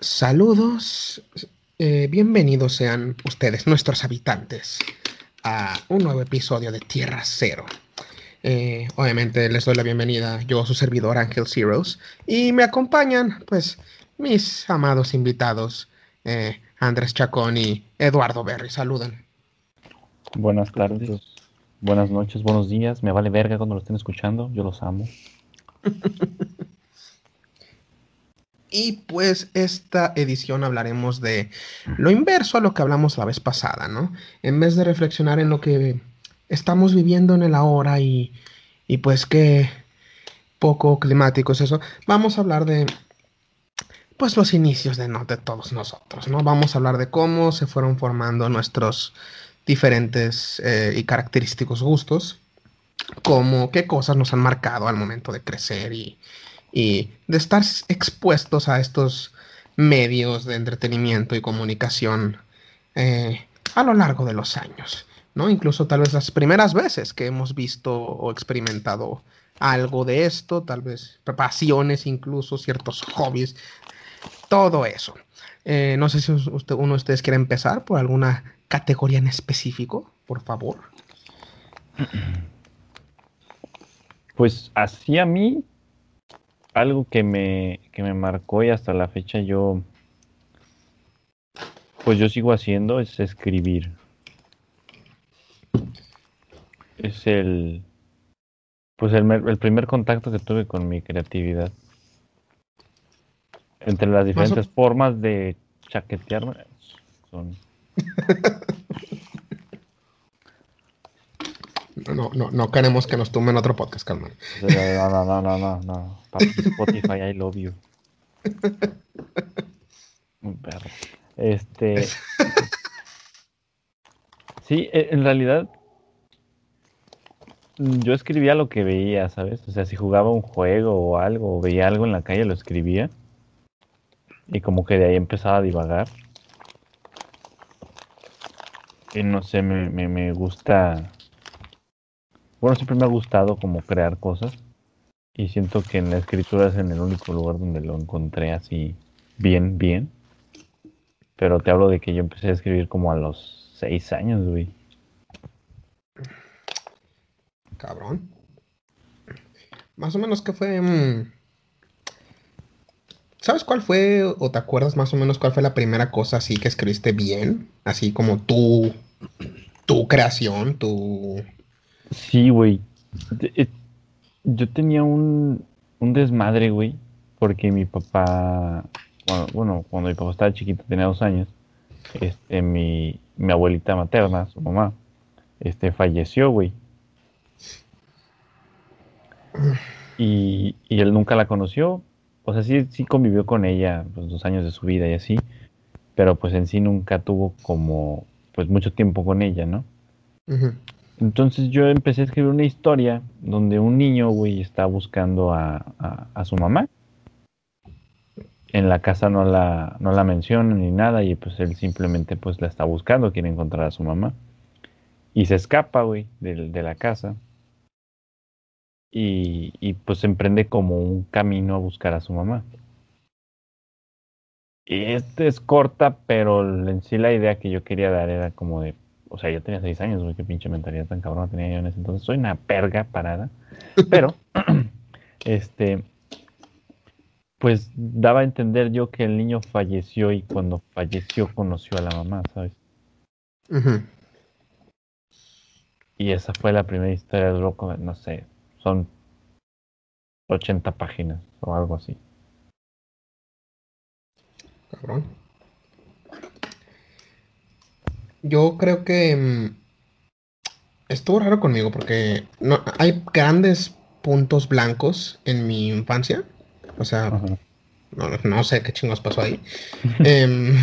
Saludos, eh, bienvenidos sean ustedes, nuestros habitantes, a un nuevo episodio de Tierra Cero. Eh, obviamente les doy la bienvenida, yo su servidor Ángel Zeros, y me acompañan, pues, mis amados invitados, eh, Andrés Chacón y Eduardo Berry. Saluden. Buenas tardes, buenas noches, buenos días. Me vale verga cuando lo estén escuchando, yo los amo. Y pues esta edición hablaremos de lo inverso a lo que hablamos la vez pasada, ¿no? En vez de reflexionar en lo que estamos viviendo en el ahora y, y pues qué poco climático es eso, vamos a hablar de pues los inicios de, no, de todos nosotros, ¿no? Vamos a hablar de cómo se fueron formando nuestros diferentes eh, y característicos gustos, cómo, qué cosas nos han marcado al momento de crecer y, y de estar expuestos a estos medios de entretenimiento y comunicación eh, a lo largo de los años, ¿no? Incluso tal vez las primeras veces que hemos visto o experimentado algo de esto, tal vez pasiones, incluso ciertos hobbies, todo eso. Eh, no sé si uno de ustedes quiere empezar por alguna categoría en específico, por favor. Pues así a mí algo que me, que me marcó y hasta la fecha yo, pues yo sigo haciendo es escribir. Es el, pues el, el primer contacto que tuve con mi creatividad. Entre las diferentes formas de chaquetearme son... No, no, no queremos que nos tumben otro podcast, calma. No, no, no, no, no, no. Spotify, I love you. Un perro. Este. Sí, e, en realidad. Yo escribía lo que veía, ¿sabes? O sea, si jugaba un juego o algo, o veía algo en la calle, lo escribía. Y como que de ahí empezaba a divagar. Y no sé, me, me, me gusta bueno, siempre me ha gustado como crear cosas y siento que en la escritura es en el único lugar donde lo encontré así bien, bien. Pero te hablo de que yo empecé a escribir como a los seis años, güey. Cabrón. Más o menos que fue... Mm, ¿Sabes cuál fue o te acuerdas más o menos cuál fue la primera cosa así que escribiste bien? Así como tu, tu creación, tu, Sí, güey. Eh, yo tenía un, un desmadre, güey, porque mi papá, bueno, cuando mi papá estaba chiquito, tenía dos años, este, mi, mi abuelita materna, su mamá, este, falleció, güey. Y, y, él nunca la conoció. O sea, sí, sí convivió con ella pues, dos años de su vida y así, pero pues en sí nunca tuvo como, pues mucho tiempo con ella, ¿no? Entonces yo empecé a escribir una historia donde un niño, güey, está buscando a, su mamá. En la casa no la, no la mencionan ni nada y pues él simplemente pues la está buscando, quiere encontrar a su mamá. Y se escapa, güey, de, la casa. Y, y pues emprende como un camino a buscar a su mamá. Y este es corta, pero en sí la idea que yo quería dar era como de, o sea, yo tenía seis años, güey, qué pinche mentalidad tan cabrona tenía yo en ese entonces. Soy una perga parada. Pero, este, pues daba a entender yo que el niño falleció y cuando falleció conoció a la mamá, ¿sabes? Y esa fue la primera historia de loco, no sé, son 80 páginas o algo así. Cabrón. Yo creo que mm, estuvo raro conmigo porque no, hay grandes puntos blancos en mi infancia. O sea, no, sé qué chingos pasó ahí. Em,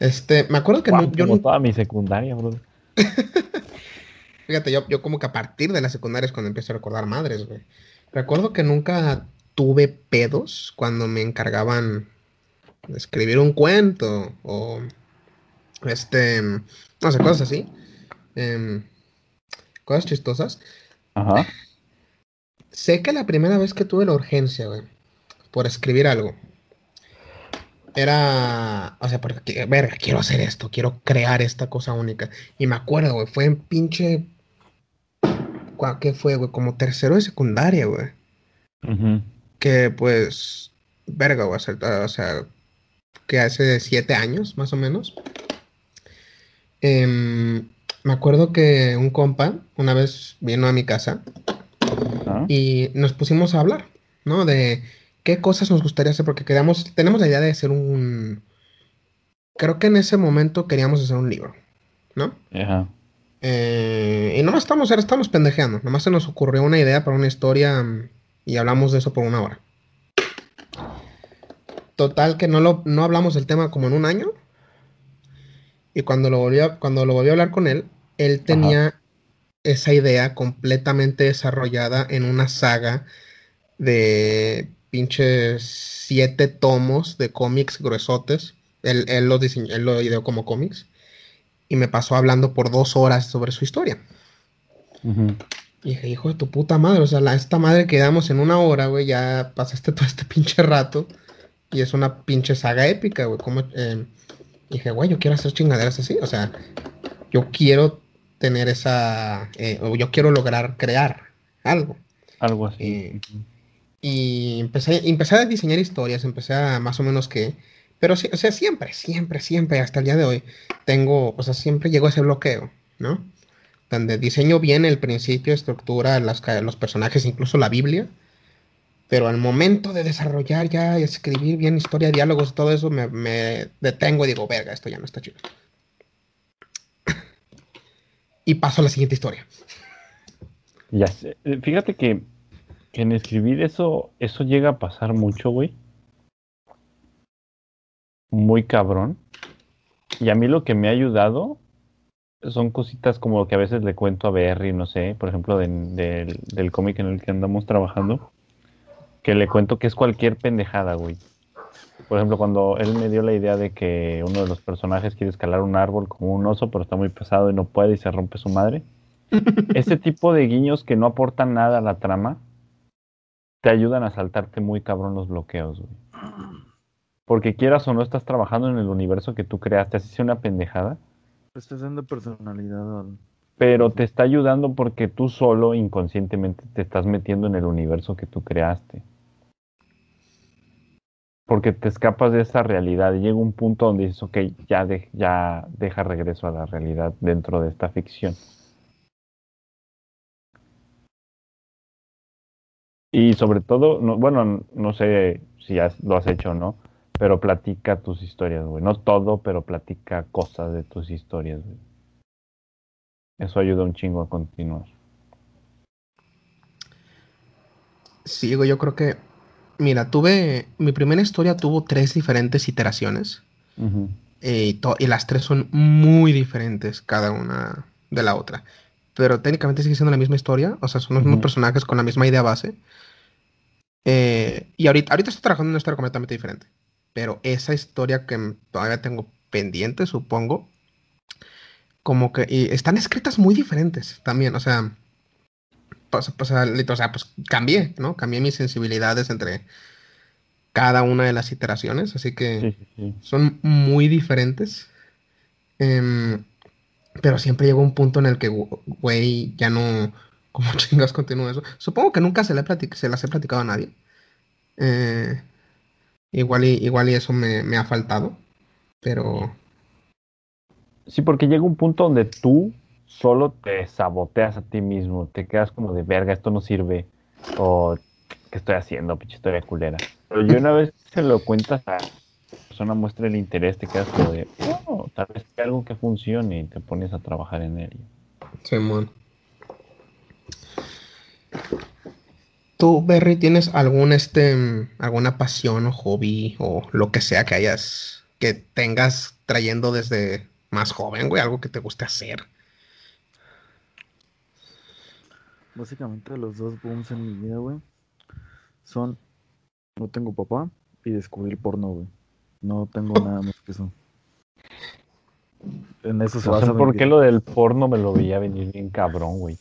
este, me acuerdo que no, yo no... toda mi secundaria, bro. Fíjate, yo, yo como que a partir de la secundaria es cuando empiezo a recordar madres, güey. Recuerdo que nunca tuve pedos cuando me encargaban de escribir un cuento o este, no sé, cosas así. Em, cosas chistosas. Ajá. Sé que la primera vez que tuve la urgencia, güey, por escribir algo, era, o sea, porque, verga, quiero hacer esto, quiero crear esta cosa única. Y me acuerdo, güey, fue en pinche, ¿qué fue, güey? Como tercero de secundaria, güey. Que pues, verga, güey, o sea, que hace siete años, más o menos. Em, me acuerdo que un compa una vez vino a mi casa y nos pusimos a hablar, ¿no? De qué cosas nos gustaría hacer, porque queríamos, tenemos la idea de hacer un... Creo que en ese momento queríamos hacer un libro, ¿no? Ajá. Eh, y no estamos, estamos pendejeando, nomás se nos ocurrió una idea para una historia y hablamos de eso por una hora. Total que no, lo, no hablamos del tema como en un año. Y cuando lo volví a, cuando lo volví a hablar con él, él tenía esa idea completamente desarrollada en una saga de pinches siete tomos de cómics gruesotes. Él, lo diseñó, él lo ideó como cómics. Y me pasó hablando por dos horas sobre su historia. Y dije, hijo de tu puta madre, o sea, la, esta madre que damos en una hora, güey, ya pasaste todo este pinche rato. Y es una pinche saga épica, güey. Como, eh, dije, güey, yo quiero hacer chingaderas así. O sea, yo quiero tener esa, eh, o yo quiero lograr crear algo. Algo así. y empecé, empecé a diseñar historias, empecé a más o menos que, pero sí, o sea, siempre, siempre, siempre, hasta el día de hoy, tengo, o sea, siempre llego a ese bloqueo, ¿no? Donde diseño bien el principio, estructura, las, los personajes, incluso la Biblia, pero al momento de desarrollar ya, escribir bien historia, diálogos, todo eso, me, me detengo y digo, verga, esto ya no está chido y paso a la siguiente historia. Ya sé. Eh, fíjate que, en escribir eso, eso llega a pasar mucho, güey. Muy cabrón. Y a mí lo que me ha ayudado son cositas como que a veces le cuento a Berry, no sé, por ejemplo, del cómic en el que andamos trabajando, que le cuento que es cualquier pendejada, güey. Por ejemplo, cuando él me dio la idea de que uno de los personajes quiere escalar un árbol como un oso, pero está muy pesado y no puede y se rompe su madre. Ese tipo de guiños que no aportan nada a la trama te ayudan a saltarte muy cabrón los bloqueos, güey. Porque quieras o no estás trabajando en el universo que tú creaste, así sea una pendejada. Estás dando personalidad. Pero te está ayudando porque tú solo inconscientemente te estás metiendo en el universo que tú creaste porque te escapas de esa realidad y llega un punto donde dices, ok, ya, ya deja regreso a la realidad dentro de esta ficción. Y sobre todo, no, bueno, no sé si lo has hecho o no, pero platica tus historias, güey. No todo, pero platica cosas de tus historias, güey. Eso ayuda un chingo a continuar. Sí, güey, yo creo que Mira, tuve. Mi primera historia tuvo tres diferentes iteraciones. Eh, y, las tres son muy diferentes cada una de la otra. Pero técnicamente sigue siendo la misma historia. O sea, son los mismos personajes con la misma idea base. Eh, y ahorita, ahorita estoy trabajando en una historia completamente diferente. Pero esa historia que todavía tengo pendiente, supongo. Como que. Y están escritas muy diferentes también. O sea pues, pues, o sea, pues cambié, ¿no? Cambié mis sensibilidades entre cada una de las iteraciones, así que son muy diferentes. Em, pero siempre llegó un punto en el que, güey, ya no, como chingas continúa eso. Supongo que nunca se, le se las he platicado a nadie. Eh, igual, y, igual y eso me, me ha faltado, pero... Sí, porque llega un punto donde tú solo te saboteas a ti mismo, te quedas como de verga, esto no sirve, o ¿qué estoy haciendo? Pinche historia culera. Pero yo una vez se lo cuentas a persona, muestra el interés, te quedas como de, oh, tal vez hay algo que funcione y te pones a trabajar en ello. Simón. ¿Tú, Berry, tienes algún este alguna pasión o hobby o lo que sea que hayas que tengas trayendo desde más joven, güey? Algo que te guste hacer. Básicamente los dos booms en mi vida, güey, son no tengo papá y descubrir porno, güey. No tengo nada más que eso. En eso se basa. ¿Por qué lo del porno me lo veía venir bien cabrón, güey?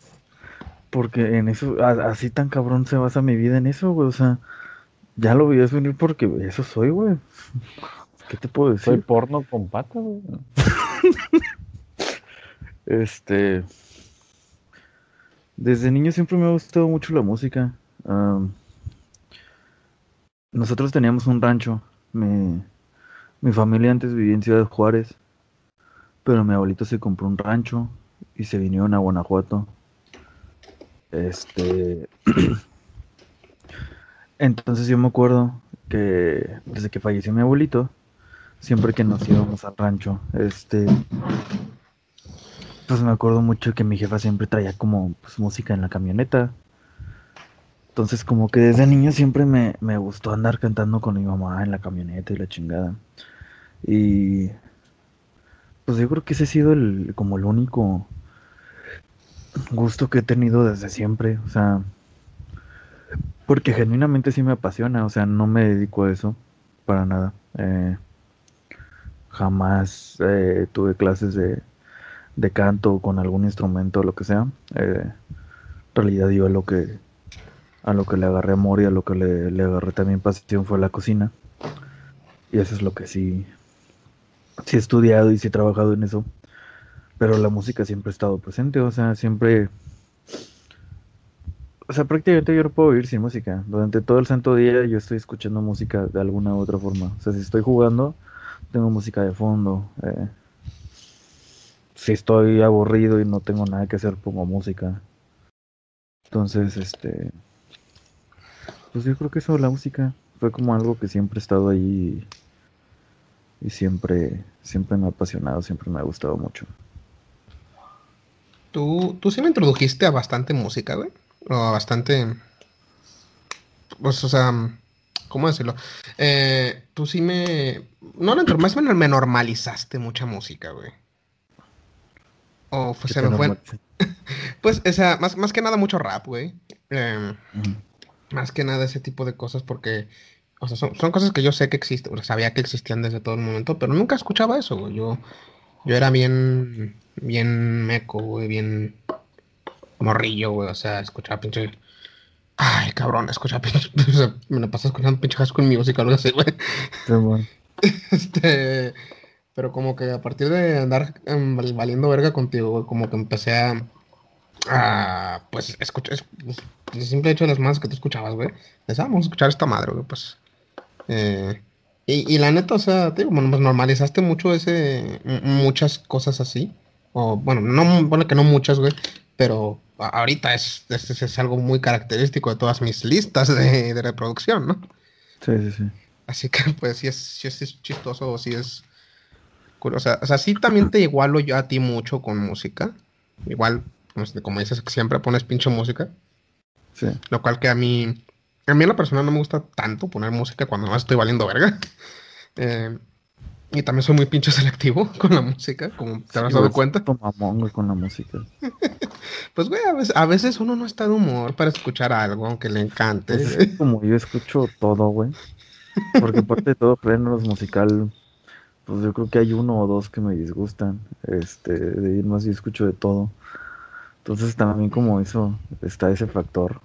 Porque en eso, así tan cabrón se basa mi vida en eso, güey. O sea, ya lo veías venir porque eso soy, güey. ¿Qué te puedo Soy decir? porno con patas, güey. Este. Desde niño siempre me ha gustado mucho la música. Nosotros teníamos un rancho. Mi, mi familia antes vivía en Ciudad Juárez. Pero mi abuelito se compró un rancho y se vinieron a Guanajuato. Este. Entonces yo me acuerdo que desde que falleció mi abuelito, siempre que nos íbamos al rancho, este. Pues me acuerdo mucho que mi jefa siempre traía como pues, música en la camioneta. Entonces como que desde niño siempre me, me gustó andar cantando con mi mamá en la camioneta y la chingada. Y pues yo creo que ese ha sido el, como el único gusto que he tenido desde siempre. O sea, porque genuinamente sí me apasiona. O sea, no me dedico a eso para nada. Eh, jamás eh, tuve clases de, de canto con algún instrumento lo que sea. Eh, en realidad yo a lo que a lo que le agarré amor y a lo que le, le agarré también pasión fue la cocina. Y eso es lo que sí, sí he estudiado y sí he trabajado en eso. Pero la música siempre ha estado presente, o sea, siempre... O sea, prácticamente yo no puedo vivir sin música. Durante todo el santo día yo estoy escuchando música de alguna u otra forma. O sea, si estoy jugando, tengo música de fondo. eh, si estoy aburrido y no tengo nada que hacer, pongo música. Entonces, este... Pues yo creo que eso, la música, fue como algo que siempre ha estado ahí y siempre, siempre me ha apasionado, siempre me ha gustado mucho. Tú, tú sí me introdujiste a bastante música, güey. O a bastante. Pues, o sea, ¿cómo decirlo? Eh, tú sí me. No, más me normalizaste mucha música, güey. O pues, ¿Qué se me fue. Pues, o sea, más, más que nada mucho rap, güey. Eh, Ujú. más que nada ese tipo de cosas porque. O sea, son, son cosas que yo sé que existen, o sea, sabía que existían desde todo el momento, pero nunca escuchaba eso, güey. Yo, yo era bien, bien meco, güey, bien morrillo, güey. O sea, escuchaba pinche. Ay, cabrón, escuchaba pinche. o sea, me la pasaba escuchando pinche High School Music o algo así, güey. Simón. Este. Pero como que a partir de andar em, val- valiendo verga contigo, güey, como que empecé a. a pues, escuchar. es- pues, el simple hecho de las más que tú escuchabas, güey. Decía, "Ah, escuchar esta madre, güey, pues. Eh, y, y la neta, o sea, te digo, bueno, pues normalizaste mucho ese. muchas cosas así. O, bueno, no, bueno, que no muchas, güey. Pero ahorita es, es, es algo muy característico de todas mis listas de, de reproducción, ¿no? Sí, sí, sí. Así que, pues, sí es, sí es, chistoso, o sí es. O sea, o sea, sí también te igualo yo a ti mucho con música. Igual, pues, como dices, siempre pones pinche música. Sí. Lo cual que a mí, a mí en la persona no me gusta tanto poner música cuando no estoy valiendo verga. Eh, y también soy muy pinche selectivo con la música, como te habrás Sí, dado cuenta. mamón, con la música. Pues, güey, a veces, a veces uno no está de humor para escuchar algo, aunque le encante. Pues es como yo escucho todo, güey. Porque aparte de todo géneros musical, pues yo creo que hay uno o dos que me disgustan. Este, de ir más yo escucho de todo. Entonces también como eso, está ese factor.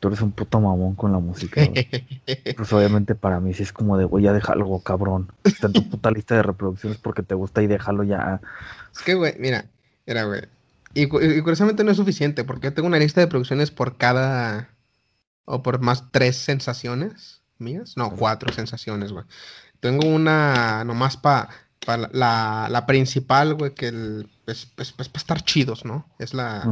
Tú eres un puto mamón con la música. Pues obviamente para mí sí es como de, güey, ya déjalo, cabrón. Está en tu puta lista de reproducciones porque te gusta y déjalo ya. Es que, güey, mira, mira, güey. Y, y curiosamente no es suficiente, porque yo tengo una lista de producciones por cada. O por más tres sensaciones mías. No, cuatro sensaciones, güey. Tengo una nomás para la, la, la principal, güey, que el, es, es, para estar chidos, ¿no? Es la.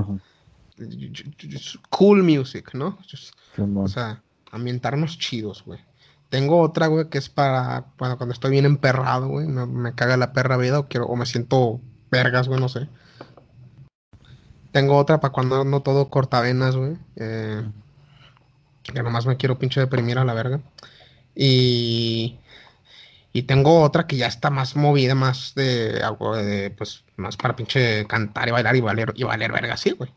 Cool music, ¿no? Just- o sea, ambientarnos chidos, güey. Tengo otra, güey, que es para bueno, cuando estoy bien emperrado, güey. Me, me caga la perra vida o, quiero, o me siento vergas, güey, no sé. Tengo otra para cuando no todo cortavenas, güey. eh, que nomás me quiero pinche deprimir a la verga. Y, y tengo otra que ya está más movida, más de, algo de, pues, más para pinche cantar y bailar y valer, y valer verga, sí, güey.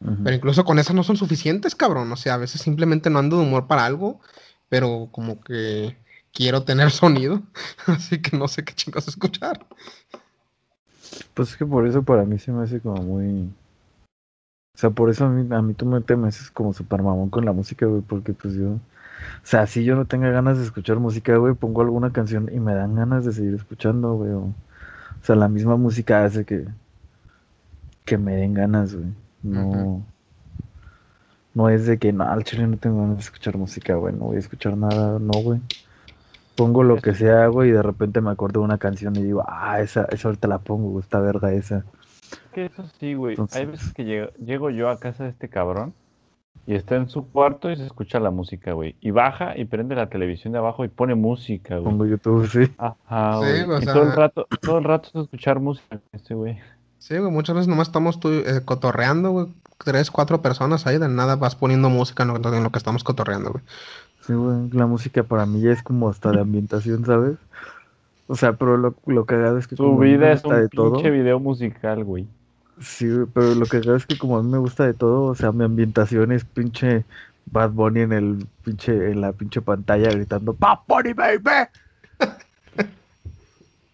Pero incluso con esas no son suficientes, cabrón. O sea, a veces simplemente no ando de humor para algo, pero como que quiero tener sonido, así que no sé qué chingos escuchar. Pues es que por eso para mí se me hace como muy... O sea, por eso a mí, a mí tú me te me haces como super mamón con la música, güey, porque pues yo O sea, si yo no tenga ganas de escuchar música, güey, pongo alguna canción y me dan ganas de seguir escuchando, güey. O, o sea, la misma música hace que, que me den ganas, güey. No. No es de que no, al chile no tengo ganas de escuchar música, güey. No voy a escuchar nada, no, güey. Pongo lo que sea, güey, y de repente me acuerdo de una canción y digo, ah, esa, esa ahorita la pongo, güey, esta verga esa. Que eso sí, güey. Hay veces que llego, llego yo a casa de este cabrón y está en su cuarto y se escucha la música, güey. Y baja y prende la televisión de abajo y pone música, güey. Pongo YouTube, sí. Ajá, Sí, güey. o y sea- todo el rato, todo el rato es escuchar música, este güey. Sí, güey, muchas veces nomás estamos tú, eh, cotorreando, güey. Tres, cuatro personas ahí, de nada vas poniendo música en lo, en lo que estamos cotorreando, güey. Sí, güey, la música para mí ya es como hasta de ambientación, ¿sabes? O sea, pero lo, lo cagado es que como me vida es un todo. pinche video musical, güey. Sí, pero lo que cagado es que como a mí me gusta de todo, o sea, mi ambientación es pinche Bad Bunny en el pinche, en la pinche pantalla gritando ¡Bad Bunny, baby!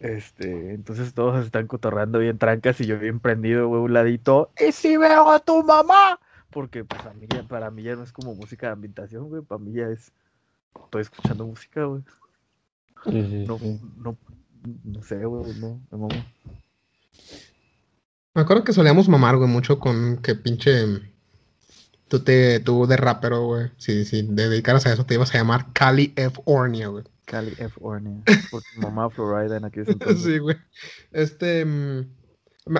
Este, entonces todos están cotorreando bien trancas y yo bien prendido, güey, un ladito. ¡Y si veo a tu mamá! Porque pues a mí ya- para mí ya no es como música de ambientación, güey, para mí ya es. Estoy escuchando música, güey. Sí, sí, No, sí. no, no sé, güey, no, me mamo. Me acuerdo que solíamos mamar, güey, mucho con que pinche. Tú, te, tú de rapero, güey. Si, si te dedicaras a eso, te ibas a llamar Cali F. Ornia, güey. Cali F. Ornia. Porque mamá Florida en aquellos entonces. Sí, güey. Este. mm,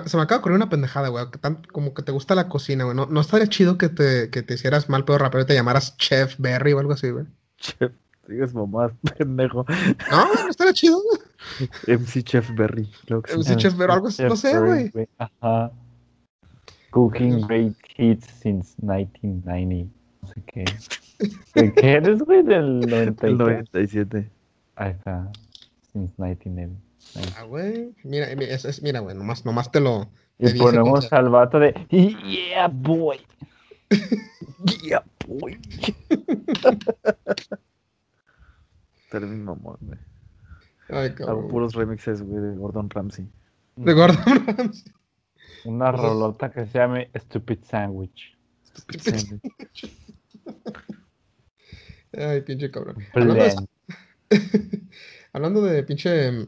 se me acaba de ocurrir una pendejada, güey. como que te gusta la cocina, güey. ¿No, no estaría chido que te, que te hicieras mal pedo rapero y te llamaras Chef Berry o algo así, güey? Chef, digas mamá, pendejo. No, no estaría chido. MC Chef Berry. MC Chef Berry, algo así, no Chef sé, güey. Ajá. Cooking great hits since 1990. No sé qué. ¿De qué eres, güey? Del 90 y El qué? 97. Ahí está. Since 1990. Ah, güey. Mira, mira, es, es- mira, güey, nomás, nomás te lo. Y te dice ponemos al vato de Yeah, boy. Yeah, boy. Pero mi mamón, güey. Ay, Hago cabrón. puros remixes, güey, de Gordon Ramsay. De Gordon Ramsay. Una rolota que se llame Stupid Sandwich. Sí, Ay, pinche cabrón. Hablando de, Blend. hablando de pinche mm,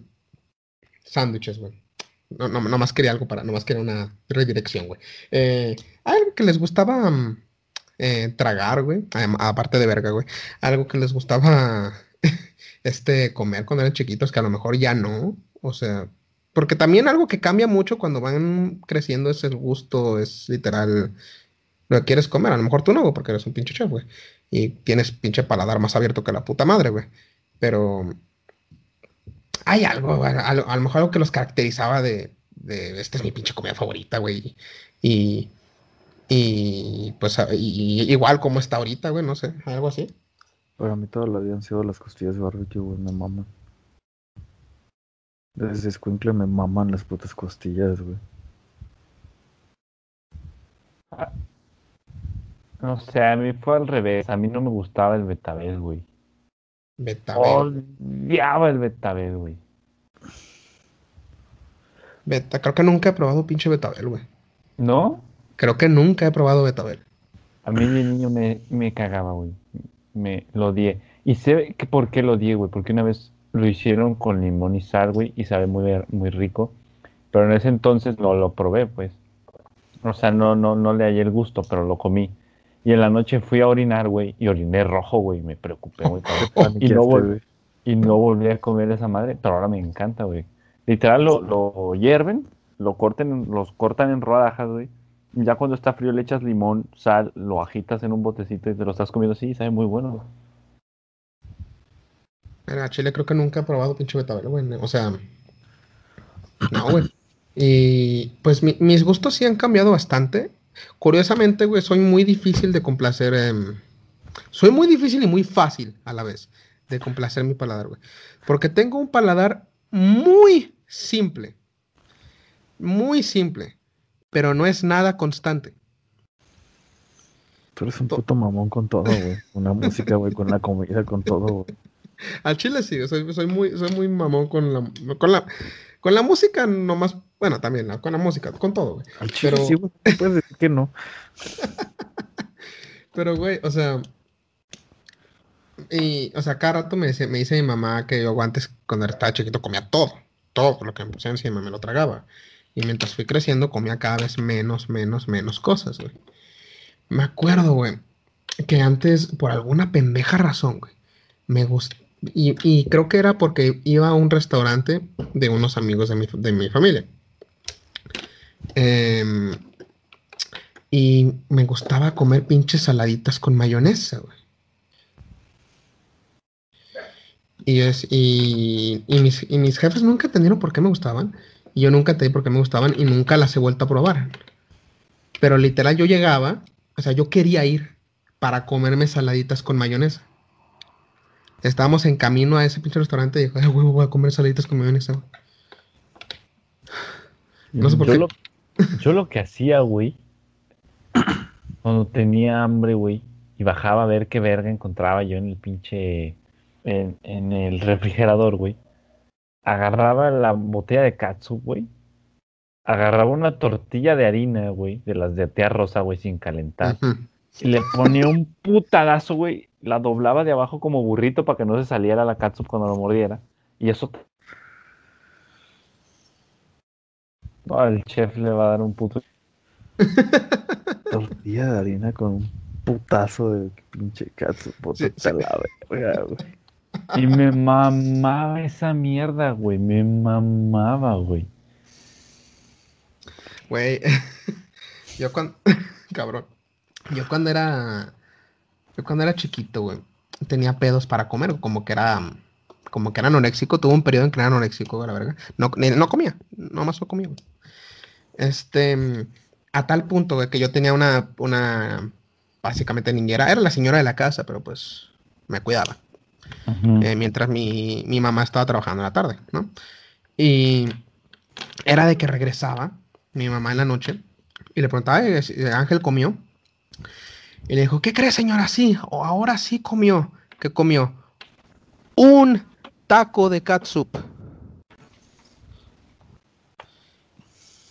sándwiches, güey. No, no, nomás quería algo para, nomás quería una redirección, güey. Eh, algo que les gustaba mm, eh, tragar, güey. Aparte de verga, güey. Algo que les gustaba este comer cuando eran chiquitos, que a lo mejor ya no. O sea, porque también algo que cambia mucho cuando van creciendo es el gusto, es literal lo que quieres comer. A lo mejor tú no, porque eres un pinche chef, güey. Y tienes pinche paladar más abierto que la puta madre, güey. Pero hay algo, a, a lo mejor algo que los caracterizaba de, de esta es mi pinche comida favorita, güey. Y, y pues y igual como está ahorita, güey, no sé, algo así. Para mí toda la vida han sido las costillas de barbecue, güey, me maman. Desde Squinkle me maman las putas costillas, güey. No sé, a mí fue al revés. A mí no me gustaba el betabel, güey. Betabel. Odiaba el betabel, güey. Beta, creo que nunca he probado pinche betabel, güey. ¿No? Creo que nunca he probado betabel. A mí de niño me, me cagaba, güey. Me lo odié. Y sé que por qué lo odié, güey. Porque una vez lo hicieron con limón y sal, güey. Y sabe muy, muy rico. Pero en ese entonces no lo probé, pues. O sea, no, no, no le hallé el gusto, pero lo comí. Y en la noche fui a orinar, güey. Y oriné rojo, güey. Me preocupé, güey. y, no vol- güey. y no volví a comer esa madre. Pero ahora me encanta, güey. Literal, lo, lo hierven. Lo corten, los cortan en rodajas, güey. Ya cuando está frío le echas limón, sal, lo agitas en un botecito y te lo estás comiendo así, sabe muy bueno. Mira, Chile creo que nunca he probado pinche betabel, güey. O sea, no, güey. Y pues mi- mis gustos sí han cambiado bastante. Curiosamente, güey, soy muy difícil de complacer. em, soy muy difícil y muy fácil a la vez de complacer mi paladar, güey. Porque tengo un paladar muy simple. Muy simple. Pero no es nada constante. Tú eres un puto mamón con todo, güey. La música, güey, con la comida, con todo, güey. Al chile sí, soy, soy muy, soy muy mamón con la, con la, con la música nomás, bueno, también la- con la música, con todo, güey. Al chile, Pero- sí, güey. Puedes decir que no. Pero, güey, o sea, Y, o sea, cada rato me dice, me dice mi mamá que yo antes, cuando estaba chiquito, comía todo. Todo lo que me pusieron encima me lo tragaba. Y mientras fui creciendo, comía cada vez menos, menos, menos cosas, güey. Me acuerdo, güey, que antes, por alguna pendeja razón, güey, me gustó. Y, y creo que era porque iba a un restaurante de unos amigos de mi, de mi familia. Em, y me gustaba comer pinches saladitas con mayonesa, güey. Y, es, y, y mis, y mis jefes nunca entendieron por qué me gustaban. Y yo nunca entendí por qué me gustaban y nunca las he vuelto a probar. Pero literal yo llegaba, o sea, yo quería ir para comerme saladitas con mayonesa. Estábamos en camino a ese pinche restaurante y dije, ay, huevo, voy a comer saladitas con mayonesa. güey". No sé por yo qué. Lo, yo lo que hacía, güey, cuando tenía hambre, güey, y bajaba a ver qué verga encontraba yo en el pinche. en, en el refrigerador, güey. Agarraba la botella de katsu, güey. Agarraba una tortilla de harina, güey, de las de tía rosa, güey, sin calentar. Y le ponía un putadazo, güey. La doblaba de abajo como burrito para que no se saliera la catsup cuando lo mordiera. Y eso. No, el chef le va a dar un puto. Tortilla de harina con un putazo de pinche katsu. Puta Sí, sí. la verga, güey. Y me mamaba esa mierda, güey. Me mamaba, güey. Güey, yo cuando, cabrón, yo cuando era, yo cuando era chiquito, güey, tenía pedos para comer, como que era, como que era anoréxico, tuve un periodo en que era anoréxico, güey, la verga, no, no comía, nomás no comía, güey. Este, a tal punto, güey, que yo tenía una, una, básicamente niñera, era la señora de la casa, pero pues me cuidaba. Eh, mientras mi, mi mamá estaba trabajando en la tarde, ¿no? Y era de que regresaba mi mamá en la noche y le preguntaba, "Eh, si Ángel comió. Y le dijo, ¿qué crees, señora? Sí, o ahora sí comió. ¿Qué comió? Un taco de catsup.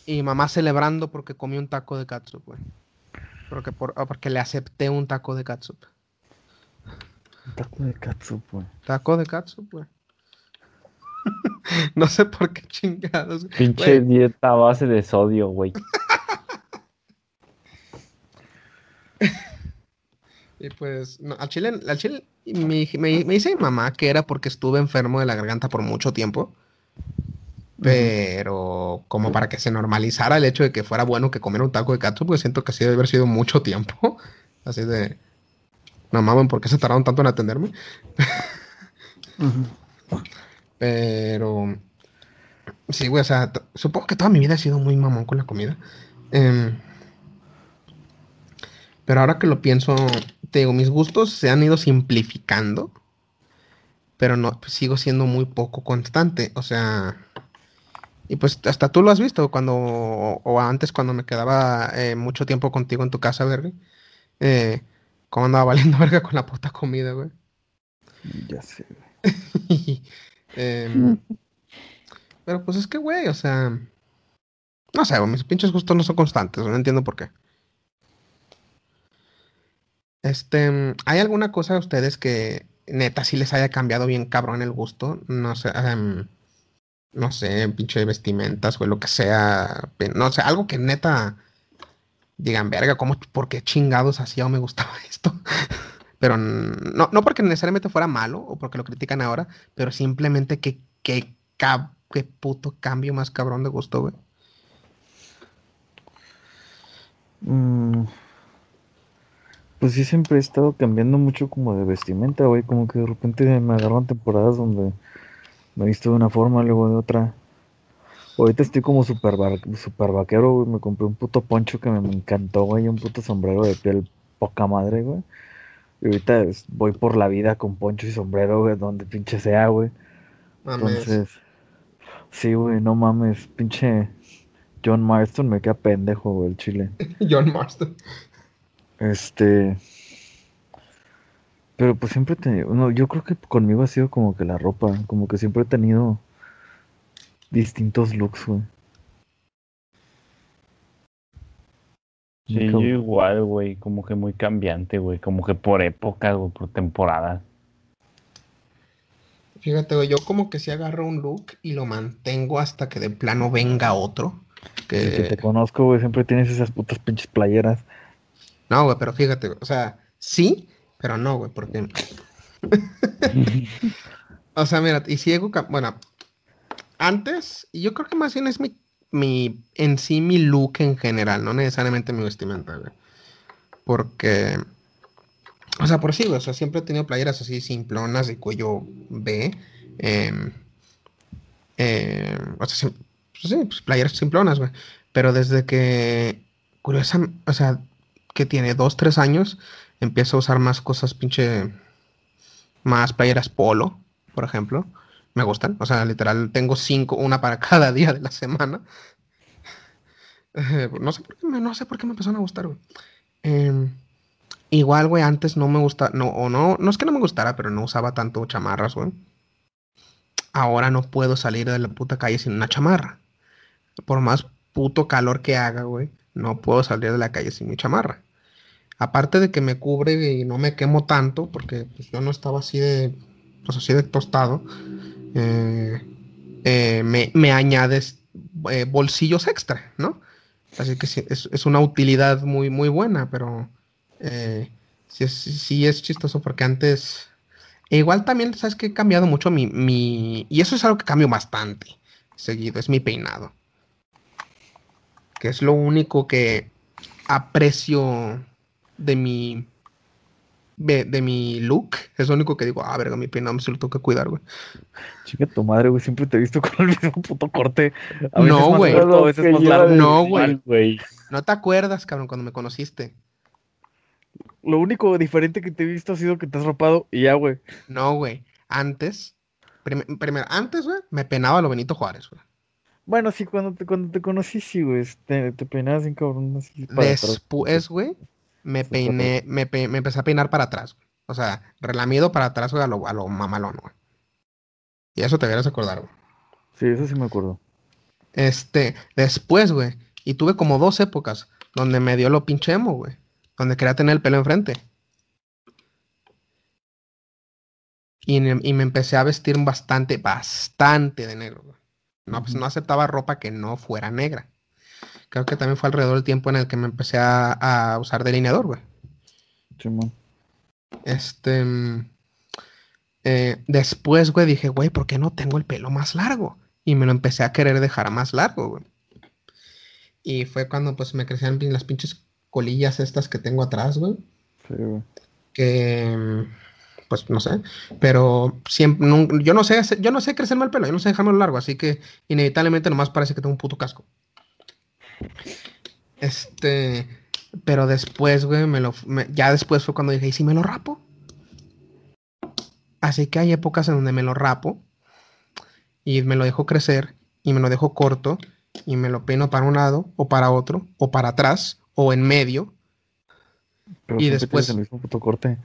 Y mamá celebrando porque comió un taco de catsup. Porque, por, ah, porque le acepté un taco de catsup. Taco de katsu, güey. Taco de catsup, güey. no sé por qué chingados. Pinche Güey, dieta a base de sodio, güey. Y pues, no, al chile, al chile me, me, me dice mi mamá que era porque estuve enfermo de la garganta por mucho tiempo. Pero como para que se normalizara el hecho de que fuera bueno que comiera un taco de catsup, pues siento que así debe haber sido mucho tiempo. Así de... No mames, ¿por qué se tardaron tanto en atenderme? Pero... Sí, güey, o sea, supongo que toda mi vida he sido muy mamón con la comida. Em, pero ahora que lo pienso, te digo, mis gustos se han ido simplificando, pero no, pues, sigo siendo muy poco constante. O sea, y pues hasta tú lo has visto cuando, o antes cuando me quedaba eh, mucho tiempo contigo en tu casa, verga. Eh, cómo andaba valiendo verga con la puta comida, güey. Ya sé, güey. Em, pero pues es que, güey, o sea, no sé, güey, mis pinches gustos no son constantes, no entiendo por qué. Este, ¿hay alguna cosa de ustedes que neta sí les haya cambiado bien cabrón el gusto? No sé, em, no sé, pinche vestimentas o lo que sea, no sé, algo que neta digan, verga, ¿cómo, por qué chingados hacía o me gustaba esto? Pero no, no porque necesariamente fuera malo o porque lo critican ahora, pero simplemente que, que, qué puto cambio más cabrón de gusto, güey. Mm, Pues sí, siempre he estado cambiando mucho como de vestimenta, güey. Como que de repente me agarran temporadas donde me he visto de una forma, luego de otra. Ahorita estoy como super, super vaquero, güey. Me compré un puto poncho que me, me encantó, güey. Un puto sombrero de piel poca madre, güey. Y ahorita voy por la vida con poncho y sombrero, güey, donde pinche sea, güey. Mames. Entonces, sí, güey, no mames, pinche John Marston me queda pendejo, güey, el chile. John Marston. Este. Pero pues siempre he tenido. No, yo creo que conmigo ha sido como que la ropa. Como que siempre he tenido distintos looks, güey. Sí, Muy yo cabrón. igual, güey, como que muy cambiante, güey, como que por época o por temporada. Fíjate, güey, yo como que si agarro un look y lo mantengo hasta que de plano venga otro. Desde que te conozco, güey, siempre tienes esas putas pinches playeras. No, güey, pero fíjate, güey, o sea, sí, pero no, güey, porque... o sea, mira, y si bueno, antes, yo creo que más bien es mi, mi, en sí mi look en general, no necesariamente mi vestimenta, güey. Porque, o sea, por sí, güey, o sea, siempre he tenido playeras así simplonas de cuello B. Eh, o sea, pues sí, pues playeras simplonas, güey. Pero desde que, curiosa, o sea, que tiene dos, tres años, empiezo a usar más cosas pinche, más playeras polo, por ejemplo. Me gustan, o sea, literal, tengo cinco, una para cada día de la semana. no, sé por qué me, no sé por qué me empezaron a gustar, güey. Em, igual, güey, antes no me gustaba, no, o no, no es que no me gustara, pero no usaba tanto chamarras, güey. Ahora no puedo salir de la puta calle sin una chamarra. Por más puto calor que haga, güey, no puedo salir de la calle sin mi chamarra. Aparte de que me cubre y no me quemo tanto, porque pues, yo no estaba así de, pues así de tostado, eh, eh, me, añades eh, bolsillos extra, ¿no? Así que sí, es, una utilidad muy, muy buena, pero sí, es, sí es chistoso porque antes... E igual también, ¿sabes que He cambiado mucho mi, mi... Y eso es algo que cambio bastante seguido, es mi peinado. Que es lo único que aprecio de mi de, mi look. Es lo único que digo, ah, verga, mi peinado se lo tengo que cuidar, güey. Chica tu madre, güey, siempre te he visto con el mismo puto corte. no, güey. No, güey. No te acuerdas, cabrón, cuando me conociste. Lo único diferente que te he visto ha sido que te has rapado y ya, güey. No, güey. Antes, primero, antes, güey, me penaba lo Benito Juárez, güey. Bueno, sí, cuando te, cuando te conocí, sí, güey. Te, te peinabas sin cabrón. Así Después, güey, me peiné, me, me, empecé a peinar para atrás. O sea, relamido para atrás, a lo, a lo mamalón, güey. Y eso te deberías acordar, güey. Sí, eso sí me acuerdo. Este, después, güey, y tuve como dos épocas donde me dio lo pinche emo, güey. Donde quería tener el pelo enfrente. Y, y me empecé a vestir bastante, bastante de negro, güey. No, pues no aceptaba ropa que no fuera negra. Creo que también fue alrededor del tiempo en el que me empecé a, usar delineador, güey. Este. Mm, eh, después, güey, dije, güey, ¿por qué no tengo el pelo más largo? Y me lo empecé a querer dejar más largo, güey. Y fue cuando, pues, me crecían las pinches colillas estas que tengo atrás, güey. Sí, güey. Que pues no sé, pero siempre, yo no sé, yo no sé crecerme el pelo, yo no sé dejármelo largo, así que inevitablemente nomás parece que tengo un puto casco. Este, pero después, güey, me lo, ya después fue cuando dije, ¿y si me lo rapo? Así que hay épocas en donde me lo rapo y me lo dejo crecer y me lo dejo corto y me lo peino para un lado o para otro o para atrás o en medio. y después el mismo puto corte.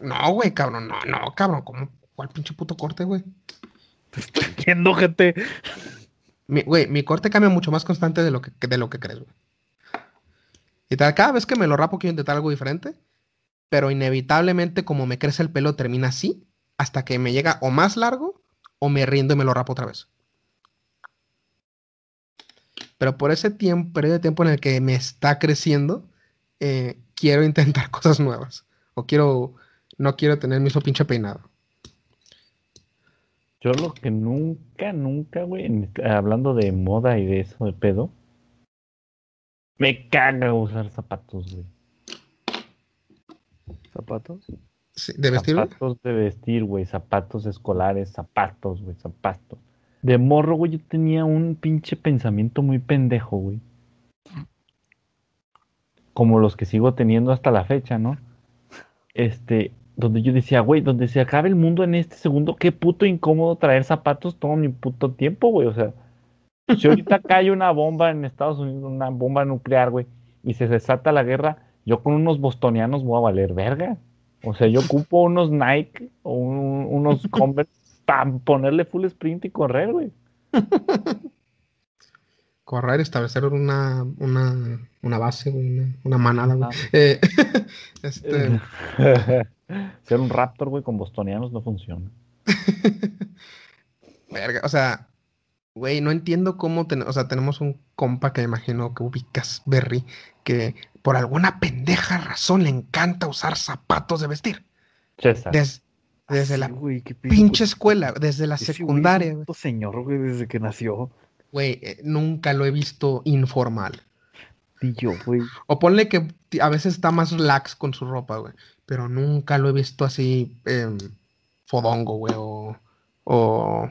No, güey, cabrón, no, no, cabrón, ¿cómo? ¿Cuál pinche puto corte, güey? Te estoy viendo, gente. Güey, mi corte cambia mucho más constante de lo que, de lo que crees, güey. Y cada vez que me lo rapo quiero intentar algo diferente, pero inevitablemente como me crece el pelo termina así, hasta que me llega o más largo o me rindo y me lo rapo otra vez. Pero por ese tiempo, periodo de tiempo en el que me está creciendo, eh, quiero intentar cosas nuevas. O quiero no quiero tener mi mismo pinche peinado. Yo lo que nunca, nunca, güey, hablando de moda y de eso de pedo, me caga usar zapatos, güey. ¿Zapatos? Sí, ¿De vestir? Zapatos de vestir, güey, zapatos escolares, zapatos, güey, zapatos. De morro, güey, yo tenía un pinche pensamiento muy pendejo, güey. Como los que sigo teniendo hasta la fecha, ¿no? Este, donde yo decía, güey, donde se acabe el mundo en este segundo, qué puto incómodo traer zapatos todo mi puto tiempo, güey. O sea, si ahorita cae una bomba en Estados Unidos, una bomba nuclear, güey, y se desata la guerra, yo con unos bostonianos voy a valer verga. O sea, yo ocupo unos Nike o unos Converse para ponerle full sprint y correr, güey. correr, establecer una, una, una base, una, una manada, güey. Eh, este... Ser un raptor, güey, con bostonianos no funciona. Verga, o sea, güey, no entiendo cómo, ten- o sea, tenemos un compa que me imagino que ubicas, Berry, que por alguna pendeja razón le encanta usar zapatos de vestir. César. Des- desde Sí, la güey, pinche escuela, desde la Ese secundaria, güey. señor, güey, desde que nació. Güey, eh, nunca lo he visto informal. Ni yo, güey. O ponle que a veces está más relax con su ropa, güey. Pero nunca lo he visto así em, fodongo, güey, o, o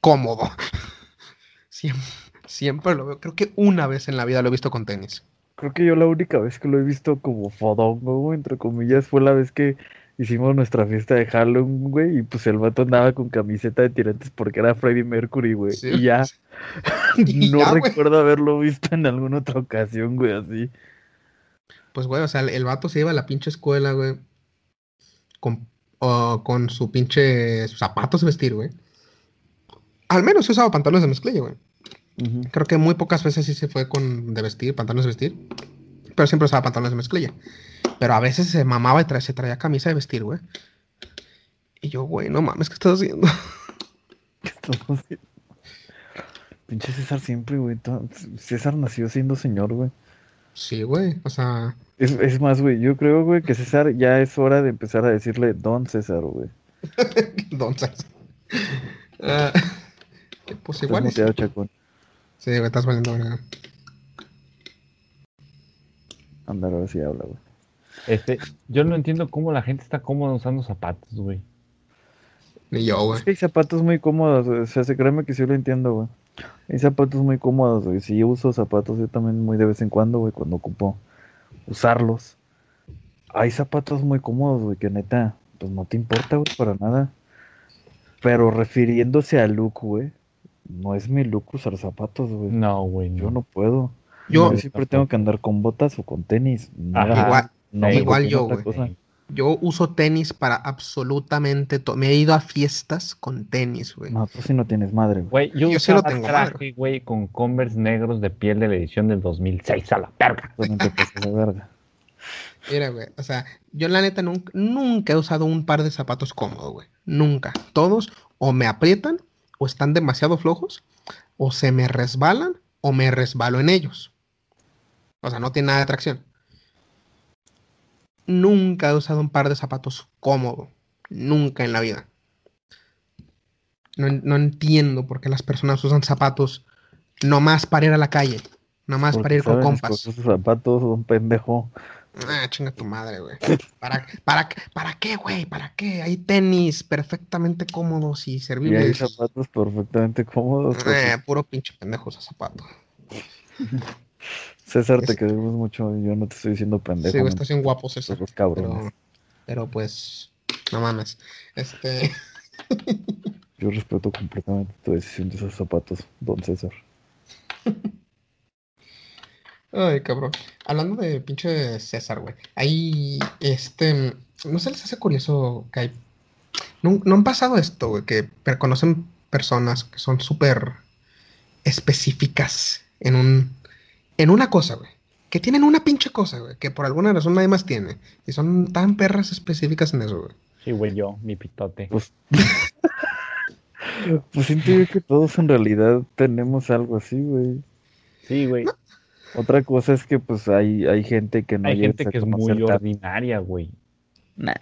cómodo. Siempre, siempre lo veo. Creo que una vez en la vida lo he visto con tenis. Creo que yo la única vez que lo he visto como fodongo, güey, entre comillas, fue la vez que hicimos nuestra fiesta de Halloween, güey, y pues el vato andaba con camiseta de tirantes porque era Freddie Mercury, güey. Sí. Y ya, Y no ya, güey. recuerdo haberlo visto en alguna otra ocasión, güey, así. Pues, güey, o sea, el, el vato se iba a la pinche escuela, güey. Con, o con su pinche zapatos de vestir, güey. Al menos se usaba pantalones de mezclilla, güey. Creo que muy pocas veces sí se fue con de vestir, pantalones de vestir. Pero siempre usaba pantalones de mezclilla. Pero a veces se mamaba y tra- se traía camisa de vestir, güey. Y yo, güey, no mames, ¿qué estás haciendo? ¿Qué estamos haciendo? Pinche César siempre, güey. César nació siendo señor, güey. Sí, güey. O sea, Es, es más, güey, yo creo, güey, que César ya es hora de empezar a decirle Don César, güey. entonces. ah, pues Estás igual. muteado. Sí, güey, estás valiendo, verga. Anda, ahora sí habla, güey. Este, yo no entiendo cómo la gente está cómoda usando zapatos, güey. Ni yo, güey. Es que hay zapatos muy cómodos, güey. O sea, se créeme que sí lo entiendo, güey. Hay zapatos muy cómodos, güey. Si yo uso zapatos, yo también muy de vez en cuando, güey, cuando ocupo usarlos. Hay zapatos muy cómodos, güey, que neta, pues no te importa, güey, para nada. Pero refiriéndose al look, güey, no es mi look usar zapatos, güey. No, güey. Yo no puedo. Yo- Yo siempre tengo que andar con botas o con tenis. Ajá. Igual, no me igual yo, güey. yo uso tenis para absolutamente todo. Me he ido a fiestas con tenis, güey. No, tú sí no tienes madre, güey. Yo, Yo sí lo tengo, traje, güey, con Converse negros de piel de la edición del 2006 a la de verga. Mira, güey, o sea, yo la neta nunca, nunca he usado un par de zapatos cómodos, güey. Nunca. Todos o me aprietan, o están demasiado flojos, o se me resbalan, o me resbalo en ellos. O sea, no tiene nada de tracción. Nunca he usado un par de zapatos cómodo. Nunca en la vida. No, no entiendo por qué las personas usan zapatos nomás para ir a la calle. Nomás para Porque ir con compas. sus zapatos, un pendejo. Ah, chinga tu madre, güey. ¿Para, para, ¿Para qué, güey? ¿Para qué? Hay tenis perfectamente cómodos y Y hay servibles. zapatos perfectamente cómodos. Eh, puro pinche pendejo ese zapato. César, te es- queremos mucho. Yo no te estoy diciendo pendejo. Sí, estás bien guapos eso. los cabrones. Pero, pero pues, no mames. Este, Yo respeto completamente tu decisión de esos zapatos, don César. ay, cabrón. Hablando de pinche César, güey. Ahí, este, no se les hace curioso que hay. No, no han pasado esto, güey, que conocen personas que son súper específicas en un, en una cosa, güey. Que tienen una pinche cosa, güey, que por alguna razón nadie más tiene. Y son tan perras específicas en eso, güey. Sí, güey, yo, mi pitote. Pues, pues siento yo que todos en realidad tenemos algo así, güey. Sí, güey. Otra cosa es que pues hay, hay gente que no Hay llegas gente a que es conocer muy tan- ordinaria, güey. Nah.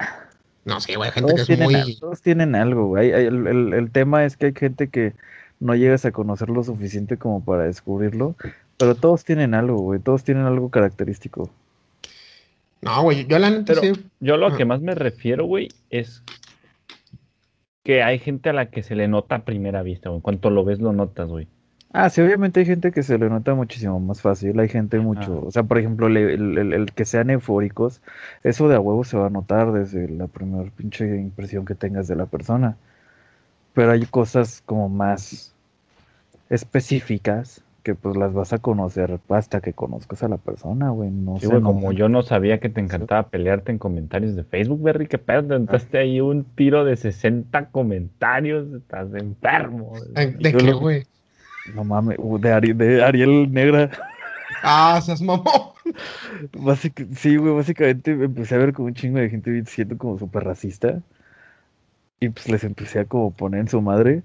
No, sí, güey, hay gente que Todos es tienen, muy. al- todos tienen algo, güey. Hay- El, el- el tema es que hay gente que no llegas a conocer lo suficiente como para descubrirlo, pero todos tienen algo, güey. Todos tienen algo característico. No, güey, yo la neta sí. Yo lo Ajá. que más me refiero, güey, es que hay gente a la que se le nota a primera vista, güey. En cuanto lo ves, lo notas, güey. Ah, sí, obviamente hay gente que se le nota muchísimo más fácil. Hay gente mucho, Ah. o sea, por ejemplo, el- el que sean eufóricos, eso de a huevo se va a notar desde la primera pinche impresión que tengas de la persona. Pero hay cosas como más específicas que pues las vas a conocer hasta que conozcas a la persona, güey. No Sí, sé, güey, no- como yo no sabía que te encantaba pelearte en comentarios de Facebook, Berry, que pedo, te entraste ahí un tiro de 60 comentarios, estás enfermo. ¿De qué, lo- güey? No mames, de, Ari- de Ariel Negra. Ah, seas mamón. Básic- sí, güey, básicamente empecé a ver como un chingo de gente siendo como súper racista. Y pues les empecé a como poner en su madre.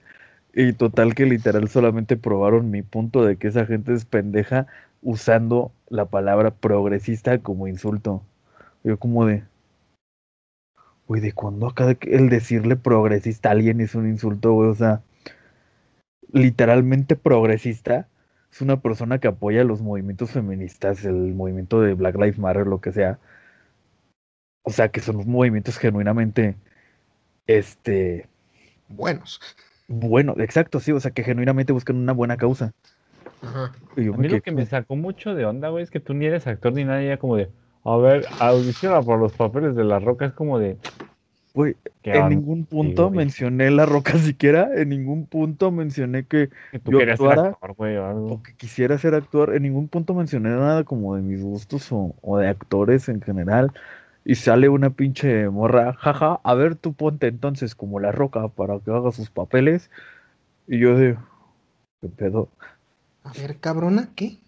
Y total que literal solamente probaron mi punto de que esa gente es pendeja usando la palabra progresista como insulto. Yo como de... Güey, ¿de cuándo acá el decirle progresista a alguien es un insulto, güey? O sea, literalmente progresista es una persona que apoya los movimientos feministas, el movimiento de Black Lives Matter, lo que sea. O sea, que son movimientos genuinamente, este... Buenos. Bueno, exacto, sí, o sea, que genuinamente buscan una buena causa. Ajá. a mí lo que me sacó mucho de onda, güey, es que tú ni eres actor ni nada, ya como de, a ver, audiciona por los papeles de la roca, es como de, Güey, en ningún punto mencioné La Roca siquiera, en ningún punto mencioné que, tú querías ser actor, güey, o, algo. que quisiera ser actor, en ningún punto mencioné nada como de mis gustos o, de actores en general. Y sale una pinche morra, jaja, a ver tú ponte entonces como La Roca para que haga sus papeles. Y yo de, ¿qué pedo? A ver, cabrona, ¿qué?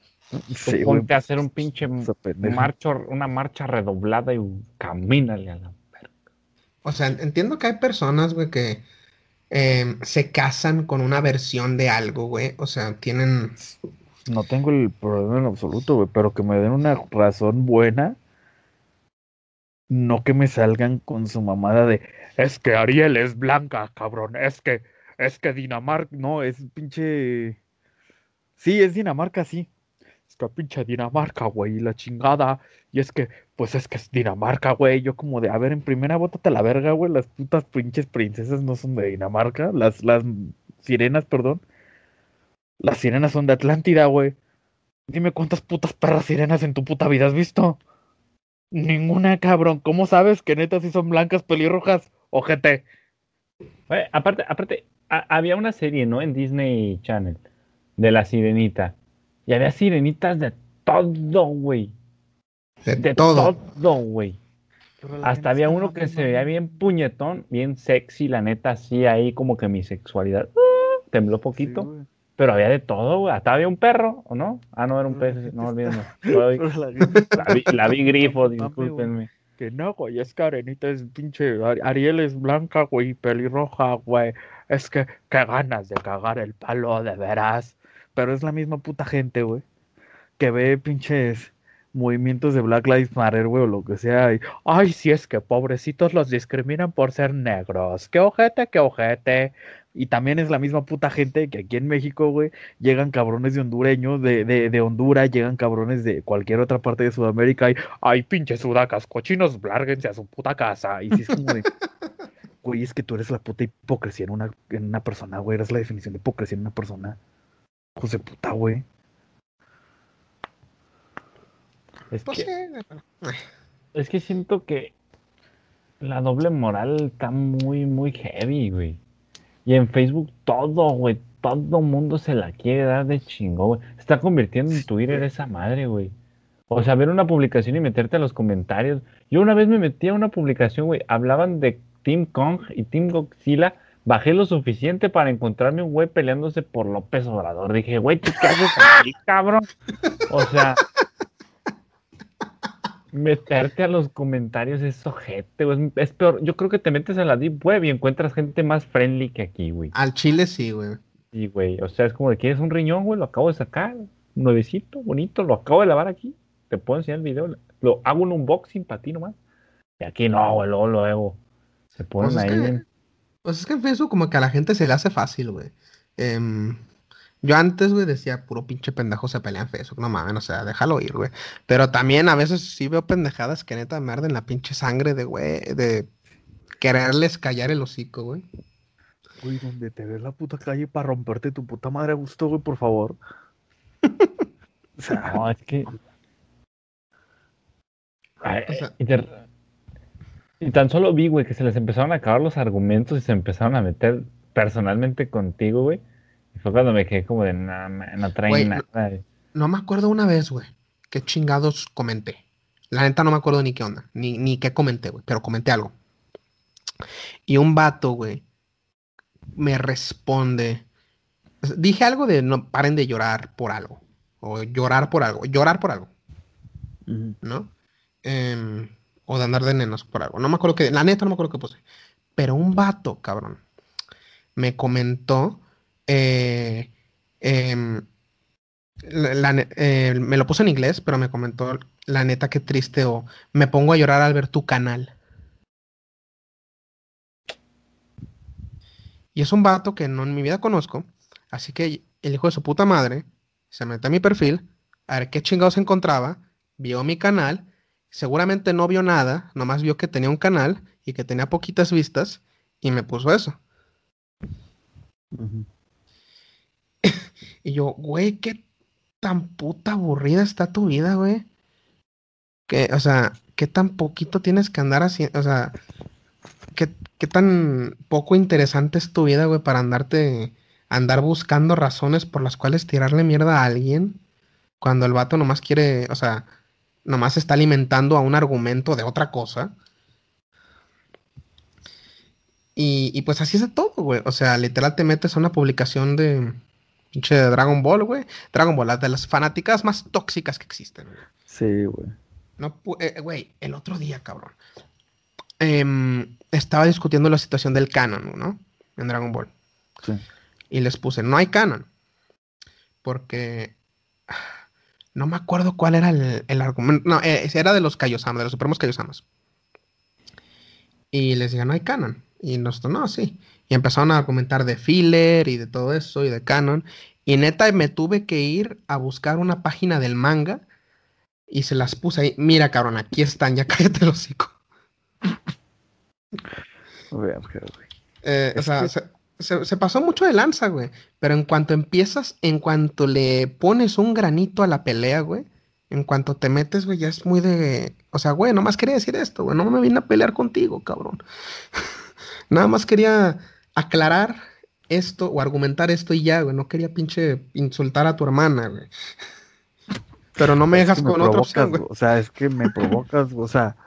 Sí, ponte a hacer un pinche marcho, una marcha redoblada y camínale a la o sea, entiendo que hay personas, güey, que em, se casan con una versión de algo, güey. O sea, tienen... No tengo el problema en absoluto, güey, pero que me den una razón buena. No que me salgan con su mamada de, es que Ariel es blanca, cabrón, es que, es que Dinamarca, no, es pinche... Sí, es Dinamarca, sí que pinche Dinamarca, güey, la chingada. Y es que, pues es que es Dinamarca, güey. Yo como de, a ver, en primera bótate la verga, güey. Las putas pinches princesas no son de Dinamarca. Las, las sirenas, perdón. Las sirenas son de Atlántida, güey. Dime cuántas putas perras sirenas en tu puta vida has visto. Ninguna, cabrón. ¿Cómo sabes que neta sí son blancas pelirrojas? Ojete. aparte, aparte, había una serie, ¿no? En Disney Channel. De la sirenita y había sirenitas de todo, güey. De, todo. güey. Hasta había uno que se veía bien puñetón, bien sexy, la neta, así ahí como que mi sexualidad uh, tembló poquito. Pero había de todo, güey. Hasta había un perro, ¿o no? Ah, no, era un pez, no olvídenme. La, vi, grifo, discúlpenme. Que no, güey, es que Arenita es pinche. Ariel es blanca, güey, pelirroja, güey. Es que, qué ganas de cagar el palo, de veras pero es la misma puta gente, güey, que ve pinches movimientos de Black Lives Matter, güey, o lo que sea. Y, Ay, si es que pobrecitos los discriminan por ser negros. Qué ojete, qué ojete. Y también es la misma puta gente que aquí en México, güey, llegan cabrones de hondureños, de, de, de, Honduras, llegan cabrones de cualquier otra parte de Sudamérica y, ay, pinches sudacas, cochinos, lárguense a su puta casa. Y si es como de, güey, es que tú eres la puta hipocresía en una, en una persona, güey, eres la definición de hipocresía en una persona. José puta, güey. Es pues que, es que siento que la doble moral está muy, muy heavy, güey. Y en Facebook todo, güey, todo mundo se la quiere dar de chingo, güey. Se está convirtiendo en Twitter esa madre, güey. O sea, ver una publicación y meterte a los comentarios. Yo una vez me metí a una publicación, güey, hablaban de Team Kong y Team Godzilla bajé lo suficiente para encontrarme un güey peleándose por López Obrador. Dije, güey, ¿tú qué haces aquí, cabrón? O sea, meterte a los comentarios es ojete, güey. Es peor. Yo creo que te metes a la Deep Web y encuentras gente más friendly que aquí, güey. Al chile sí, güey. Sí, güey. O sea, es como de, ¿quieres un riñón, güey? Lo acabo de sacar. Nuevecito, bonito. Lo acabo de lavar aquí. Te puedo enseñar el video. Lo hago un unboxing para ti nomás. Y aquí no, güey, luego lo hago. Se ponen pues ahí pues es que en Facebook como que a la gente se le hace fácil, güey. Em, yo antes, güey, decía, puro pinche pendejo se pelea en Facebook. No mames, o sea, déjalo ir, güey. Pero también a veces sí veo pendejadas que neta me arden la pinche sangre de, güey, de quererles callar el hocico, güey. Güey, donde te ves la puta calle para romperte tu puta madre a gusto, güey, por favor. o sea, no, es que... o sea, y tan solo vi, güey, que se les empezaron a acabar los argumentos y se empezaron a meter personalmente contigo, güey. Y fue cuando me quedé como de, nada, no traen nada. No, me acuerdo una vez, güey, qué chingados comenté. La neta no me acuerdo ni qué onda, ni, ni qué comenté, güey, pero comenté algo. Y un vato, güey, me responde. Dije algo de no paren de llorar por algo. O llorar por algo. Llorar por algo. ¿No? Eh, o de andar de nenos por algo. No me acuerdo que, la neta no me acuerdo qué puse. Pero un vato, cabrón, me comentó, eh, em, eh, me lo puso en inglés, pero me comentó, la neta, qué triste, o me pongo a llorar al ver tu canal. Y es un vato que no en mi vida conozco, así que el hijo de su puta madre se mete a mi perfil, a ver qué chingados encontraba, vio mi canal, seguramente no vio nada, nomás vio que tenía un canal y que tenía poquitas vistas y me puso eso. Y yo, güey, qué tan puta aburrida está tu vida, güey. Que, o sea, qué tan poquito tienes que andar haciendo, o sea, qué, qué tan poco interesante es tu vida, güey, para andarte, andar buscando razones por las cuales tirarle mierda a alguien cuando el vato nomás quiere, o sea, nomás está alimentando a un argumento de otra cosa. Y, y pues así es de todo, güey. O sea, literal te metes a una publicación de pinche Dragon Ball, güey. Dragon Ball, las de las fanáticas más tóxicas que existen, güey. Sí, güey. No, eh, güey, el otro día, cabrón. em, estaba discutiendo la situación del canon, ¿no? En Dragon Ball. Sí. Y les puse, no hay canon. Porque no me acuerdo cuál era el, el argumento. No, eh, era de los Kaiosamas, de los Supremos Kaiosamas. Y les dije, no hay canon. Y nosotros, no, sí. Y empezaron a argumentar de filler y de todo eso y de canon. Y neta, me tuve que ir a buscar una página del manga y se las puse ahí. Mira, cabrón, aquí están, ya cállate el hocico. Eh, o sea, que- se, se- se pasó mucho de lanza, güey. Pero en cuanto empiezas, en cuanto le pones un granito a la pelea, güey, en cuanto te metes, güey, ya es muy de. O sea, güey, nomás quería decir esto, güey. No me vine a pelear contigo, cabrón. Nada más quería aclarar esto o argumentar esto y ya, güey. No quería pinche insultar a tu hermana, güey. Pero no me Es que dejas con otra opción, provocas, güey. O sea, es que me provocas, o sea,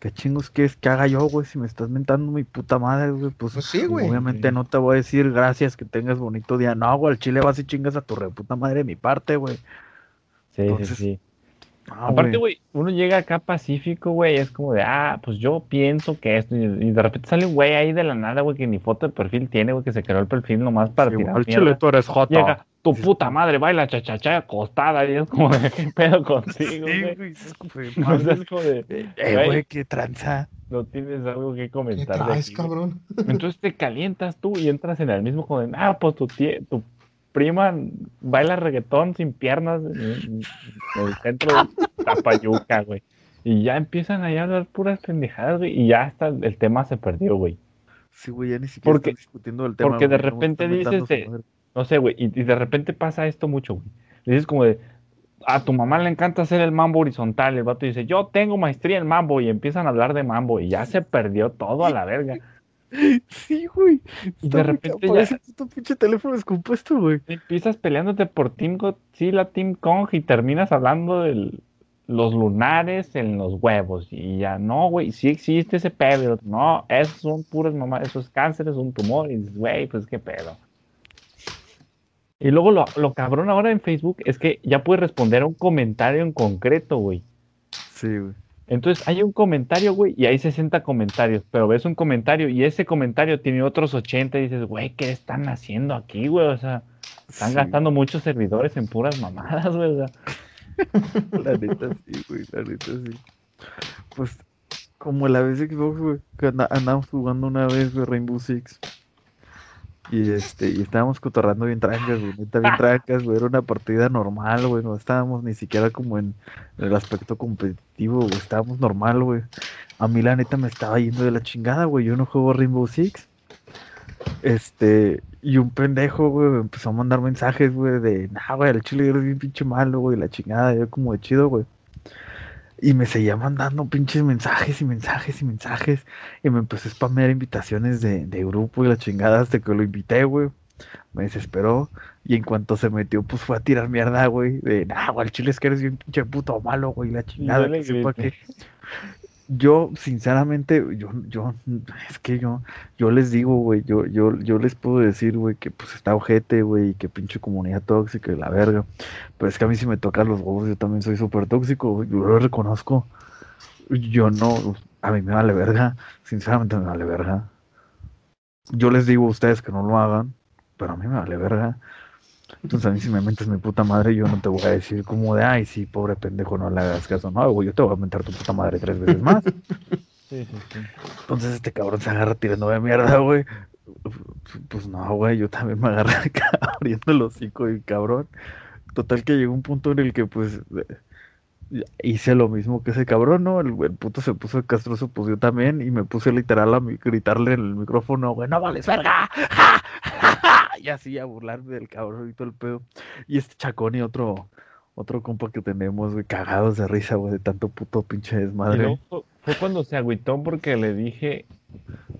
¿qué chingos quieres que haga yo, güey? Si me estás mentando mi puta madre, güey, pues, Pues sí, güey. obviamente no te voy a decir gracias, que tengas bonito día. No, güey, al chile vas y chingas a tu re puta madre de mi parte, güey. Sí, Entonces, sí, sí. No, Aparte, güey, uno llega acá pacífico, güey, es como de, ah, pues yo pienso que esto, y, y de repente sale un güey ahí de la nada, güey, que ni foto de perfil tiene, güey, que se creó el perfil nomás para Sí, tirar mierda. chile tú eres jota. Llega, tu puta madre baila chachacha acostada, y es como de, ¿qué pedo contigo, Sí, güey? güey, es como de, No, o sea, madre, es como de, Eh, güey, güey, qué tranza. no tienes algo que ¿Qué comentar. de traes, aquí, güey. cabrón? Entonces te calientas tú y entras en el mismo como de, ah, pues tu, tu prima baila reggaetón sin piernas en, el centro de Tapayuca, güey. Y ya empiezan ahí a hablar puras pendejadas, güey, y ya hasta el tema se perdió, güey. Sí, güey, ya ni siquiera Porque- están discutiendo el tema. porque de güey, repente dices de-. No sé, güey, y, y de repente pasa esto mucho, güey. Le dices como de, a tu mamá le encanta hacer el mambo horizontal, el vato dice, yo tengo maestría en mambo, y empiezan a hablar de mambo, y ya se perdió todo a la verga. Sí, güey. Y de repente ya ese puto pinche teléfono descompuesto, güey. empiezas peleándote por Team Godzilla, Team Kong, y terminas hablando de los lunares en los huevos, y ya, no, güey, sí existe ese pedo, no, esos son puras mamás, eso es cáncer, es un tumor, y dices, güey, pues qué pedo. Y luego lo, lo cabrón ahora en Facebook es que ya puedes responder a un comentario en concreto, güey. Sí, güey. Entonces hay un comentario, güey, y hay 60 comentarios, pero ves un comentario y ese comentario tiene otros 80 y dices, güey, ¿qué están haciendo aquí, güey? O sea, están Sí, gastando muchos servidores en puras mamadas, güey. o sea. La neta sí, güey, la neta sí. Pues, como la vez Xbox, güey, que anda- andábamos jugando una vez, güey, Rainbow Six. Y este, y estábamos cotorrando bien trancas, güey, neta bien trancas, güey, era una partida normal, güey, no estábamos ni siquiera como en el aspecto competitivo, güey, estábamos normal, güey. A mí la neta me estaba yendo de la chingada, güey, yo no juego Rainbow Six. Este, y un pendejo, güey, me empezó a mandar mensajes, güey, de, nah, güey, el chile eres bien pinche malo, güey, la chingada, yo como de chido, güey. Y me seguía mandando pinches mensajes y mensajes y mensajes. Y me empezó a spamear invitaciones de, de grupo y la chingada hasta que lo invité, güey. Me desesperó. Y en cuanto se metió, pues fue a tirar mierda, güey. De, nah, güey, el chile es que eres bien pinche puto malo, güey, la chingada. le que sepa que- Yo, sinceramente, yo, yo, es que yo, yo les digo, güey, yo, yo, yo les puedo decir, güey, que pues está ojete, güey, y que pinche comunidad tóxica y la verga. Pero es que a mí si me tocan los huevos, yo también soy súper tóxico, yo lo reconozco. Yo no, a mí me vale verga, sinceramente me vale verga. yo les digo a ustedes que no lo hagan, pero a mí me vale verga. Entonces a mí si me metes mi puta madre, yo no te voy a decir como de, ay, sí, pobre pendejo, no le hagas caso. No, güey, yo te voy a mentar tu puta madre tres veces más. Sí, sí, sí. Entonces este cabrón se agarra tirando de mierda, güey. Pues no, güey, yo también me agarré abriendo el hocico y cabrón. Total que llegó un punto en el que pues hice lo mismo que ese cabrón, ¿no? El, el puto se puso castroso, pues yo también, y me puse literal a mi- gritarle en el micrófono, güey, no vales verga, ¡Ja! ¡Ja! Y así a burlarme del cabrón y todo el pedo. Y este chacón y otro, otro compa que tenemos, güey, cagados de risa, güey, de tanto puto pinche Y desmadre. luego fue- cuando se agüitó porque le dije,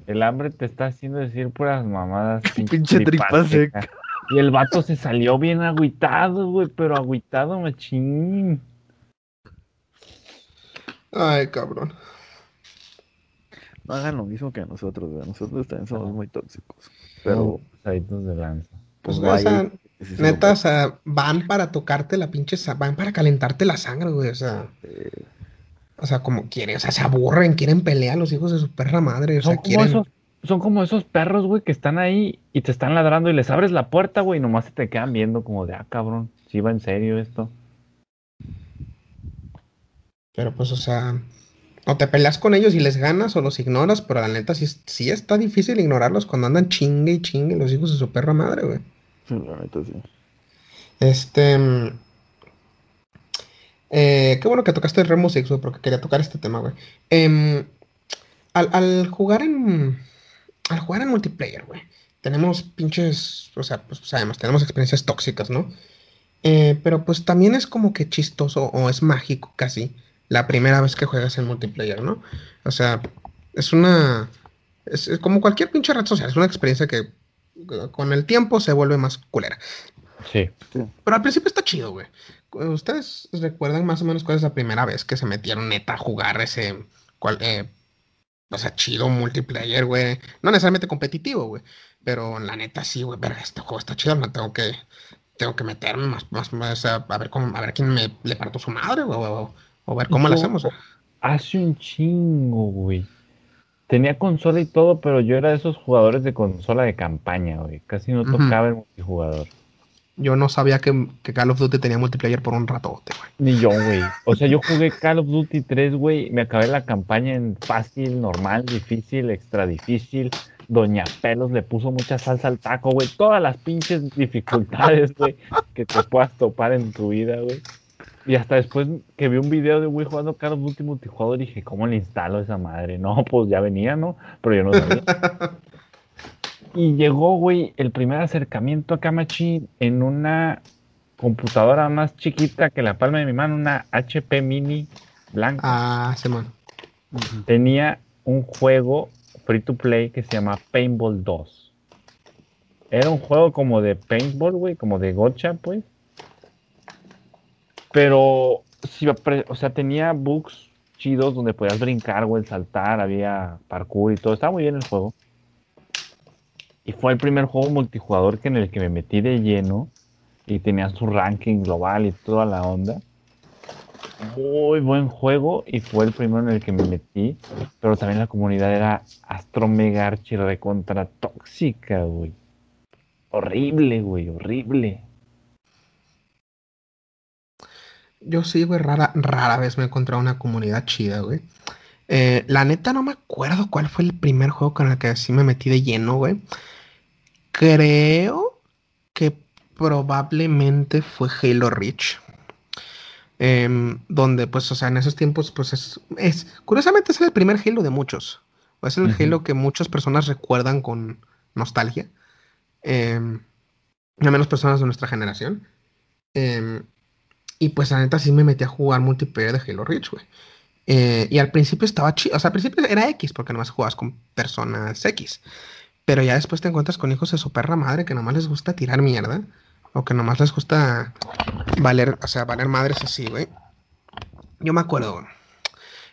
el hambre te está haciendo decir puras mamadas. Pinche tripa seca". Y el vato se salió bien agüitado, güey, pero agüitado machín. Ay, cabrón. No hagan lo mismo que nosotros, güey, nosotros también somos muy tóxicos. Pero, Pasaditos de lanza. Pues, pues, o sea, sí neta, o sea, van para tocarte la pinche, van para calentarte la sangre, güey, o sea, Eh, o sea, como quieren, o sea, se aburren, quieren pelear los hijos de su perra madre, o Son sea, como, quieren... esos, son como esos perros, güey, que están ahí y te están ladrando y les abres la puerta, güey, y nomás se te quedan viendo como de, ah, cabrón, si va en serio esto. Pero pues, o sea, o te peleas con ellos y les ganas o los ignoras, pero la neta sí, sí está difícil ignorarlos cuando andan chingue y chingue los hijos de su perra madre, güey. la neta, sí. Este. mm, eh, qué bueno que tocaste el Six, güey, porque quería tocar este tema, güey. Em, al, al jugar en. Al jugar en multiplayer, güey. Tenemos pinches. O sea, pues sabemos, tenemos experiencias tóxicas, ¿no? Eh, pero pues también es como que chistoso o es mágico casi la primera vez que juegas en multiplayer, ¿no? O sea, es una. Es, es como cualquier pinche red social, es una experiencia que con el tiempo se vuelve más culera. Sí. Pero al principio está chido, güey. ¿Ustedes recuerdan más o menos cuál es la primera vez que se metieron neta a jugar ese, cual, eh, o sea, chido multiplayer, güey? No necesariamente competitivo, güey. Pero la neta sí, güey, pero este juego está chido, no tengo que, tengo que meterme más, más, más a, a ver cómo, a ver quién me le parto su madre, güey, o, ver cómo lo Yo- hacemos. Hace un chingo, güey. Tenía consola y todo, pero yo era de esos jugadores de consola de campaña, güey. Casi no tocaba el multijugador. Yo no sabía que, que Call of Duty tenía multiplayer por un ratote, güey. Ni yo, güey. O sea, yo jugué Call of Duty 3, güey. Me acabé la campaña en fácil, normal, difícil, extra difícil. Doña Pelos le puso mucha salsa al taco, güey. Todas las pinches dificultades, güey, que te puedas topar en tu vida, güey. Y hasta después que vi un video de güey jugando Call of Duty multijugador, dije, ¿cómo le instalo esa madre? No, pues ya venía, ¿no? Pero yo no sabía. Y llegó, güey, el primer acercamiento a Kamachín en una computadora más chiquita que la palma de mi mano, una HP Mini blanca. Ah, Simón. Tenía un juego free to play que se llama Paintball 2. Era un juego como de paintball, güey, como de gocha, pues. Pero, sí, o sea, tenía bugs chidos donde podías brincar, güey, saltar, había parkour y todo. Estaba muy bien el juego. Y fue el primer juego multijugador que en el que me metí de lleno y tenía su ranking global y toda la onda. Muy buen juego y fue el primero en el que me metí, pero también la comunidad era astro mega archi recontra tóxica, güey. Horrible, güey, horrible. Yo sí, güey, rara, rara vez me he encontrado una comunidad chida, güey. Eh, la neta no me acuerdo cuál fue el primer juego con el que sí me metí de lleno, güey. Creo que probablemente fue Halo Reach. Em, donde, pues, o sea, en esos tiempos, pues es, es, curiosamente es el primer Halo de muchos. Es el. Halo que muchas personas recuerdan con nostalgia. Al menos personas de nuestra generación. Em, y pues la neta sí me metí a jugar multiplayer de Halo Reach, güey. Eh, y al principio estaba chido, o sea, al principio era X, porque nomás jugabas con personas X. Pero ya después te encuentras con hijos de su perra madre que nomás les gusta tirar mierda. O que nomás les gusta valer, o sea, valer madres así, güey. Yo me acuerdo.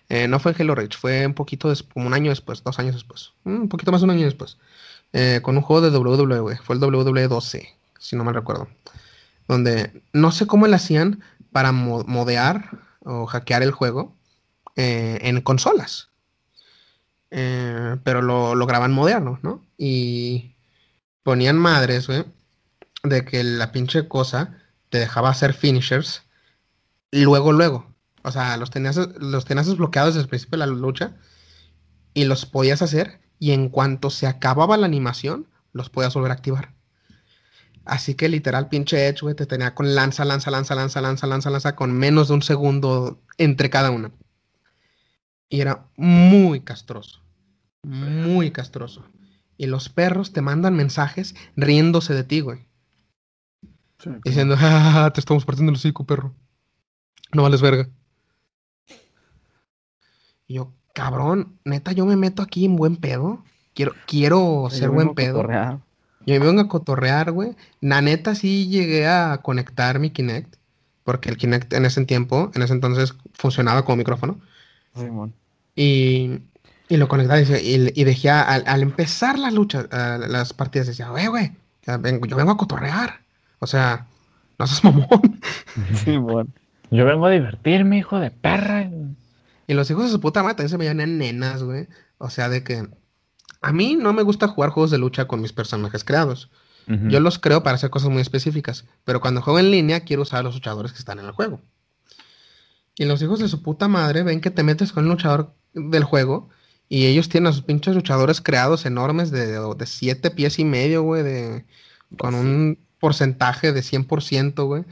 Eh, no fue Halo Reach, fue un poquito como un año después, dos años después. Un poquito más de un año después. Eh, con un juego de WWE. Fue el WWE 12, si no mal recuerdo. Donde no sé cómo le hacían para mo- modear o hackear el juego eh, en consolas. eh, pero lo, lo graban moderno, ¿no? Y ponían madres, güey, de que la pinche cosa te dejaba hacer finishers luego, luego. O sea, los tenías, los tenías desbloqueados desde el principio de la lucha y los podías hacer y en cuanto se acababa la animación, los podías volver a activar. Así que literal, pinche Edge, güey, te tenía con lanza, lanza, lanza, lanza, lanza, lanza, lanza, con menos de un segundo entre cada una. Y era muy castroso. Muy castroso. Y los perros te mandan mensajes riéndose de ti, güey. Diciendo, ah, te estamos partiendo el hocico, perro. No vales verga. Y yo, cabrón, neta, yo me meto aquí en buen pedo. Quiero, quiero ser buen pedo. Yo me vengo a cotorrear, güey. La neta sí llegué a conectar mi Kinect. Porque el Kinect en ese tiempo, en ese entonces, funcionaba como micrófono. y, y, lo conectaba y, y dejé al, empezar las luchas, las partidas, decía, güey, güey, yo vengo a cotorrear. O sea, no seas mamón. Sí, bueno. Yo vengo a divertirme, hijo de perra. Y los hijos de su puta madre también se me llaman nenas, güey. O sea, de que a mí no me gusta jugar juegos de lucha con mis personajes creados. Yo los creo para hacer cosas muy específicas. Pero cuando juego en línea, quiero usar a los luchadores que están en el juego. Y los hijos de su puta madre ven que te metes con el luchador del juego y ellos tienen a sus pinches luchadores creados enormes de, de siete pies y medio, güey, de, con un porcentaje de 100%, güey.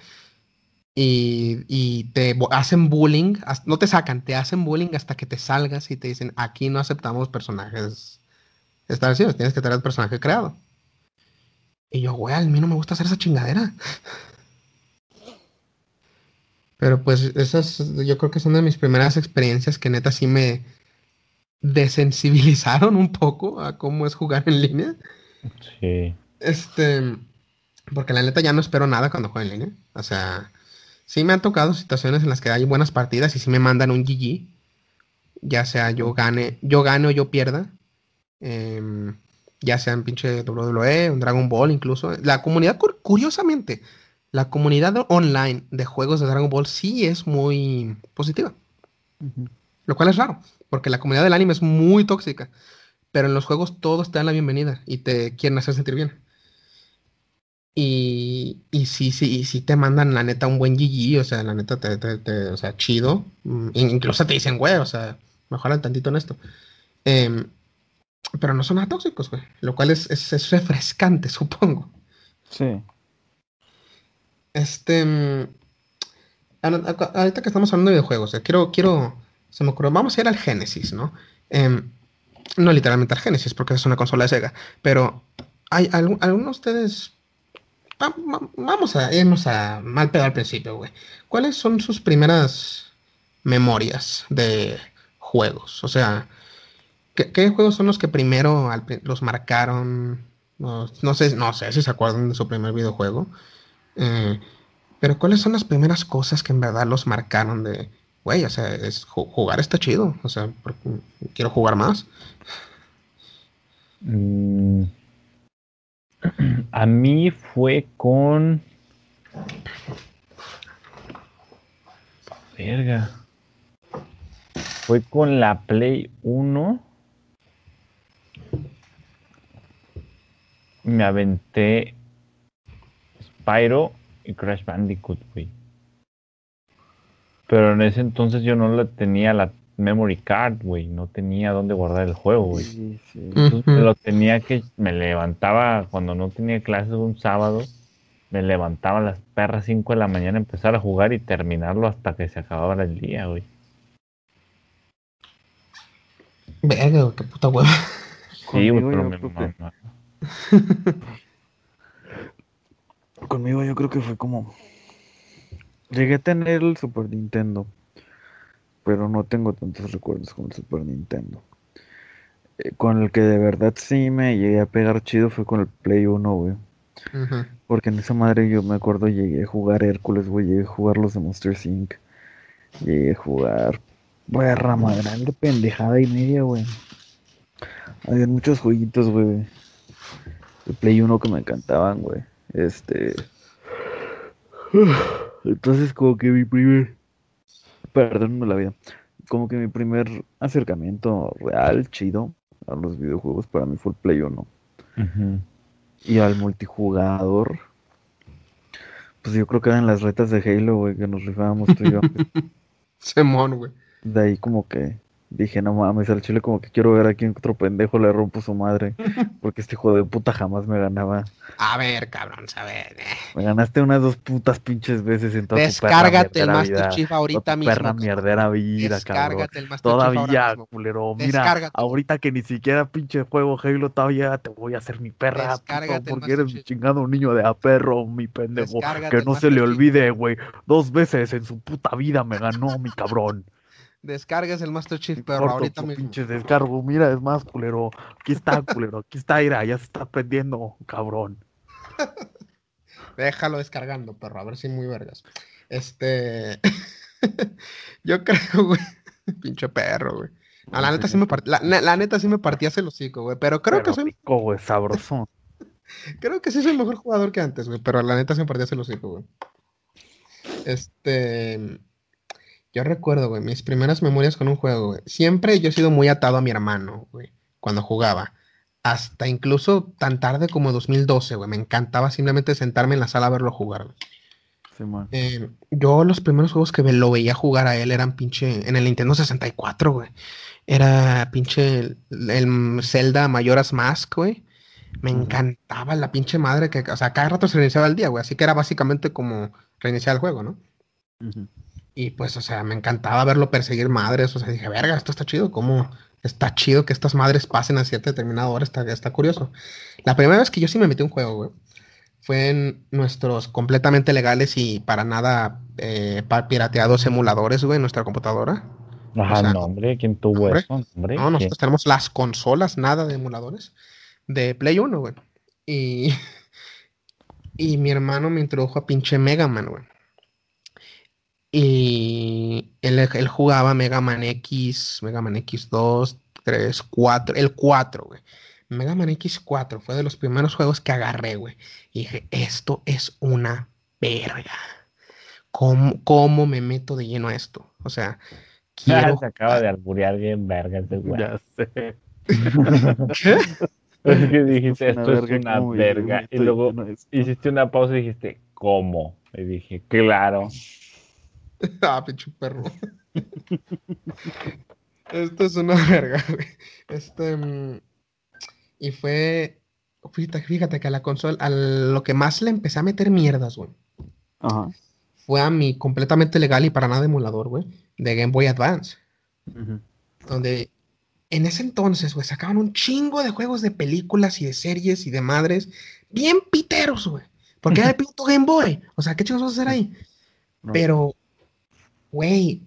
Y, y, te hacen bullying, no te sacan, te hacen bullying hasta que te salgas y te dicen, aquí no aceptamos personajes establecidos, tienes que tener el personaje creado. Y yo, güey, a mí no me gusta hacer esa chingadera. Pero pues esas, yo creo que son de mis primeras experiencias que neta sí me desensibilizaron un poco a cómo es jugar en línea. Sí. Este, porque la neta ya no espero nada cuando juego en línea. O sea, sí me han tocado situaciones en las que hay buenas partidas y sí me mandan un GG. Ya sea yo gane, yo gane o yo pierda. Em, ya sea en pinche WWE, un Dragon Ball incluso. La comunidad, curiosamente, la comunidad online de juegos de Dragon Ball sí es muy positiva. Lo cual es raro, porque la comunidad del anime es muy tóxica. Pero en los juegos todos te dan la bienvenida y te quieren hacer sentir bien. Y, y sí, sí, sí te mandan la neta un buen GG, o sea, la neta te, te, o sea, chido. Mm, incluso te dicen, güey, o sea, mejoran tantito en esto. Em, pero no son nada tóxicos, güey. Lo cual es, es, refrescante, supongo. Sí. Este. Mm, ahorita que estamos hablando de videojuegos, quiero, quiero. Se me ocurrió. Vamos a ir al Genesis, ¿no? Em, no literalmente al Genesis, porque es una consola de Sega. Pero, ¿hay algunos de ustedes vamos a irnos a mal pedo al principio, güey. ¿Cuáles son sus primeras memorias de juegos? O sea, ¿qué, juegos son los que primero los marcaron? No, sé, no sé si se acuerdan de su primer videojuego. Eh, pero ¿cuáles son las primeras cosas que en verdad los marcaron de, güey, o sea, jugar está chido, o sea, quiero jugar más? Mm, a mí fue con. Verga. Fue con la Play 1. Me aventé Spyro y Crash Bandicoot, güey. Pero en ese entonces yo no le tenía la memory card, güey. No tenía dónde guardar el juego, güey. Sí, lo tenía que. Me levantaba cuando no tenía clases un sábado. Me levantaba a las perras 5 de la mañana, empezar a jugar y terminarlo hasta que se acabara el día, güey. Verga, qué puta hueva. Sí, güey, pero me Conmigo yo creo que fue como. Llegué a tener el Super Nintendo pero no tengo tantos recuerdos con el Super Nintendo. Eh, con el que de verdad sí me llegué a pegar chido fue con el Play 1, güey. Porque en esa madre yo me acuerdo llegué a jugar Hércules, güey, llegué a jugar los de Monster Inc. Llegué a jugar, güey, rama grande, pendejada y media, güey. Había muchos jueguitos, güey. El Play 1 que me encantaban, güey. Este. Entonces, como que mi primer perdónenme la vida. como que mi primer acercamiento real, chido, a los videojuegos para mí fue el Play 1. Y al multijugador, pues yo creo que eran las retas de Halo, güey, que nos rifábamos tú y yo. Semón, güey. De ahí como que Dije, no mames, al chile como que quiero ver a quién otro pendejo le rompo su madre. Porque este hijo de puta jamás me ganaba. A ver, cabrón, a ver. Eh. Me ganaste unas dos putas pinches veces en toda Descárgate el Master Chief ahorita mismo. Perra mierdera vida, Descárgate el Master Todavía, culero. Mira, ahorita que ni siquiera pinche juego Halo todavía te voy a hacer mi perra. porque eres un chingado niño de a perro, mi pendejo. que no se le olvide, güey. Dos veces en su puta vida me ganó mi cabrón. Descargues el Master Chief, pero ahorita mismo. Pinche descargo, mira, es más, culero. Aquí está, culero. Aquí está, Ira, ya se está prendiendo, cabrón. Déjalo descargando, perro, a ver si muy vergas. Este. Yo creo, güey. Pinche perro, güey. la, neta sí me partía, la, neta sí me partía el hocico, güey. Pero creo que soy. Rico, güey, sabroso. creo que sí soy el mejor jugador que antes, güey. Pero la neta sí me partía el hocico, güey. Este. Yo recuerdo, güey, mis primeras memorias con un juego, güey. Siempre yo he sido muy atado a mi hermano, güey, cuando jugaba. Hasta incluso tan tarde como 2012, güey. Me encantaba simplemente sentarme en la sala a verlo jugar, güey. Sí, eh, yo los primeros juegos que lo veía jugar a él eran pinche en el Nintendo 64, güey. Era pinche el, Zelda Mayoras Mask, güey. Me encantaba la pinche madre que, o sea, cada rato se reiniciaba el día, güey. Así que era básicamente como reiniciar el juego, ¿no? Y pues, o sea, me encantaba verlo perseguir madres. O sea, dije, verga, esto está chido. ¿Cómo está chido que estas madres pasen a cierta determinada hora? Está, está curioso. La primera vez que yo sí me metí un juego, güey, fue en nuestros completamente legales y para nada eh, pirateados emuladores, güey, en nuestra computadora. Ajá, no, hombre, ¿quién tuvo eso? no, nosotros tenemos las consolas, nada de emuladores, de Play 1, güey. Y, y mi hermano me introdujo a pinche Mega Man, güey. Y él, jugaba Mega Man X, Mega Man X2, 3, 4, el 4, güey. Mega Man X4 fue de los primeros juegos que agarré, güey. Y dije, esto es una verga. ¿Cómo, ¿Cómo, me meto de lleno a esto? O sea, quiero... Se acaba de alburear bien verga ese güey. Ya sé. ¿Qué? Es que dijiste, esto es una verga. Y luego hiciste una pausa y dijiste, ¿cómo? Y dije, claro. ah, pinche perro. Esto es una verga, güey. Este. Mm, y fue. Fíjate, fíjate que a la consola, a lo que más le empecé a meter mierdas, güey. Ajá. Fue a mi completamente legal y para nada emulador, güey. De Game Boy Advance. Donde en ese entonces, güey, sacaban un chingo de juegos de películas y de series y de madres. Bien piteros, güey. Porque era el puto Game Boy. O sea, ¿qué chingos vas a hacer ahí? Pero güey,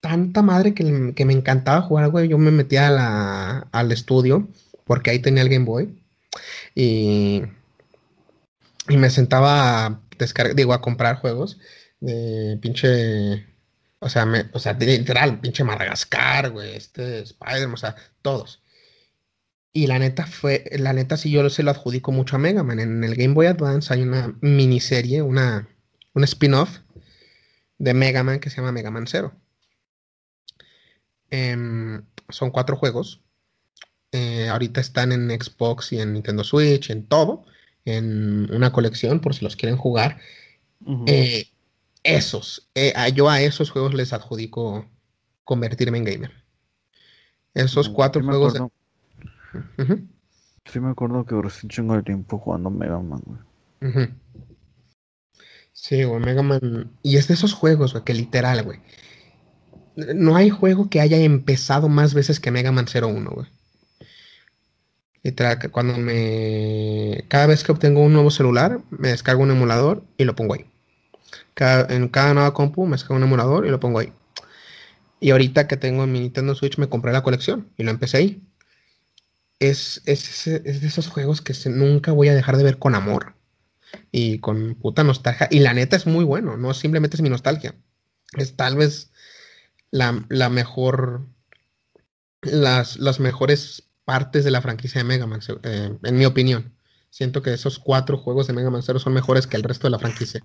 tanta madre que, me encantaba jugar, güey. Yo me metía al estudio porque ahí tenía el Game Boy y, y me sentaba a descargar, digo, a comprar juegos de pinche, o sea, o sea, literal, pinche Madagascar, güey, este Spider, o sea, todos. Y la neta fue, la neta sí yo se lo adjudico mucho a Mega Man. En el Game Boy Advance hay una miniserie, una, un spin-off de Mega Man que se llama Mega Man Zero. Em, son cuatro juegos. Eh, ahorita están en Xbox y en Nintendo Switch, en todo, en una colección por si los quieren jugar. Eh, esos, eh, yo a esos juegos les adjudico convertirme en gamer. Esos cuatro juegos. Sí me acuerdo que recién chingo de tiempo jugando Mega Man, Sí, güey, Mega Man. Y es de esos juegos, güey, que literal, güey. No hay juego que haya empezado más veces que Mega Man 01, güey. Literal, que cuando me. Cada vez que obtengo un nuevo celular, me descargo un emulador y lo pongo ahí. en cada nueva compu me descargo un emulador y lo pongo ahí. Y ahorita que tengo mi Nintendo Switch me compré la colección y lo empecé ahí. Es, es, es de esos juegos que nunca voy a dejar de ver con amor y con puta nostalgia. Y la neta es muy bueno, no simplemente es mi nostalgia. Es tal vez la, mejor, las, las mejores partes de la franquicia de Mega Man, eh, en mi opinión. Siento que esos cuatro juegos de Mega Man Zero son mejores que el resto de la franquicia.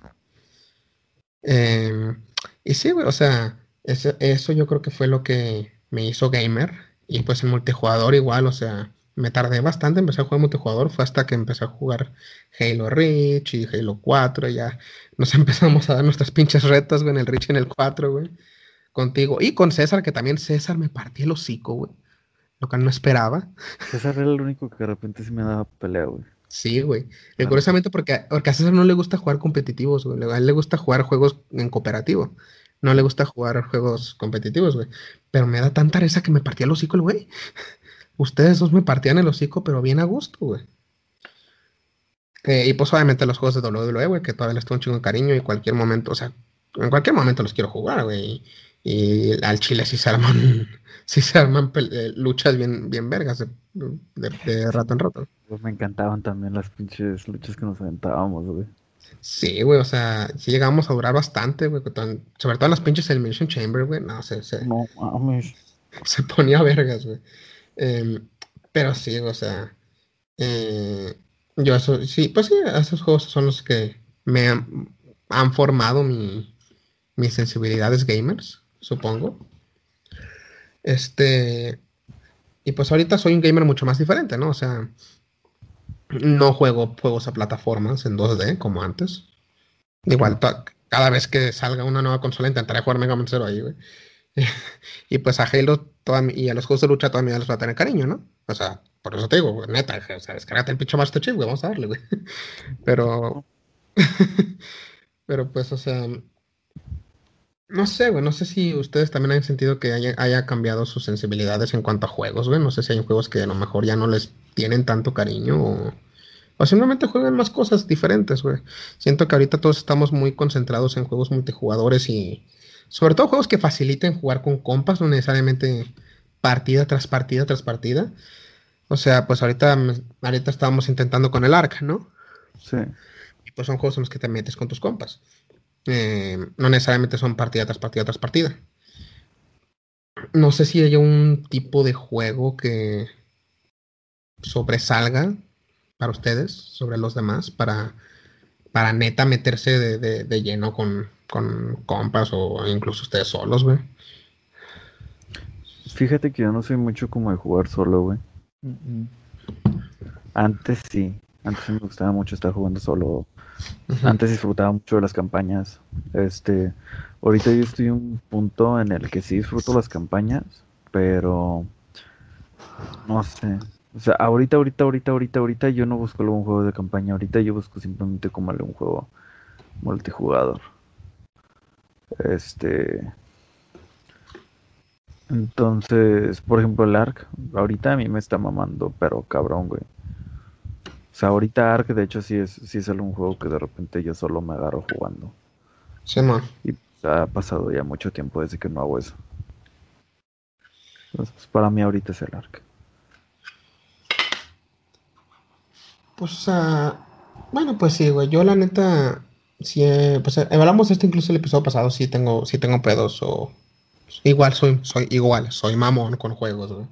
Em, y sí, o sea, Eso, eso yo creo que fue lo que me hizo gamer. Y pues el multijugador igual, o sea, me tardé bastante, empecé a jugar multijugador, fue hasta que empecé a jugar Halo Reach y Halo 4, y ya nos empezamos a dar nuestras pinches retas, güey, en el Reach y en el 4, güey, contigo. Y con César, que también César me partía el hocico, güey, lo que no esperaba. César era el único que de repente sí me daba pelea, güey. Sí, güey. Y curiosamente porque, porque a César no le gusta jugar competitivos, güey. A él le gusta jugar juegos en cooperativo. No le gusta jugar juegos competitivos, güey. Pero me da tanta risa que me partía el hocico el güey. Ustedes dos me partían el hocico, pero bien a gusto, güey. Eh, y pues obviamente los juegos de WWE, güey, que todavía les tengo un chingo de cariño y cualquier momento, o sea, en cualquier momento los quiero jugar, güey. Y al Chile sí se arman, sí se arman eh, luchas bien, bien vergas de, rato en rato. Pues me encantaban también las pinches luchas que nos aventábamos, güey. Sí, güey, o sea, sí llegamos a durar bastante, güey, sobre todo en las pinches Elimination Chamber, güey, no, se, se, no mames. Se ponía vergas, güey. Em, pero sí, o sea, eh, yo eso, sí, pues sí, esos juegos son los que me han, formado mi, mis sensibilidades gamers, supongo. Este, y pues ahorita soy un gamer mucho más diferente, ¿no? O sea, no juego juegos a plataformas en 2D como antes. Igual, cada vez que salga una nueva consola intentaré jugar Mega Man Zero ahí, güey. y pues a Halo y a los juegos de lucha todavía les va a tener cariño, ¿no? O sea, por eso te digo, neta, o sea, descargate el pincho Master Chief, güey, vamos a darle, güey. Pero. pero pues, o sea. No sé, güey, no sé si ustedes también han sentido que haya, cambiado sus sensibilidades en cuanto a juegos, güey. No sé si hay juegos que a lo mejor ya no les tienen tanto cariño o, o simplemente juegan más cosas diferentes, güey. Siento que ahorita todos estamos muy concentrados en juegos multijugadores y, sobre todo juegos que faciliten jugar con compas, no necesariamente partida tras partida tras partida. O sea, pues ahorita, ahorita estábamos intentando con el ARC, ¿no? Sí. Y pues son juegos en los que te metes con tus compas. Eh, no necesariamente son partida tras partida tras partida. No sé si hay un tipo de juego que sobresalga para ustedes sobre los demás, para, para neta meterse de, de lleno con, con compas o incluso ustedes solos, güey. Fíjate que yo no soy mucho como de jugar solo, güey. Antes sí, antes me gustaba mucho estar jugando solo. Antes disfrutaba mucho de las campañas. Este, ahorita yo estoy en un punto en el que sí disfruto las campañas, pero no sé. O sea, ahorita, ahorita, ahorita, ahorita, ahorita yo no busco un juego de campaña. Ahorita yo busco simplemente como un juego multijugador. Este. Entonces, por ejemplo, el ARC, ahorita a mí me está mamando, pero cabrón, güey. O sea, ahorita ARC, de hecho, sí es, sí es algún juego que de repente yo solo me agarro jugando. Sí, man. Y ha pasado ya mucho tiempo desde que no hago eso. Entonces, pues, para mí ahorita es el ARC. Pues, o sea, bueno, pues sí, güey. Yo la neta, si pues hablamos esto incluso el episodio pasado, sí tengo, sí tengo pedos o igual soy, soy igual, soy mamón con juegos, güey.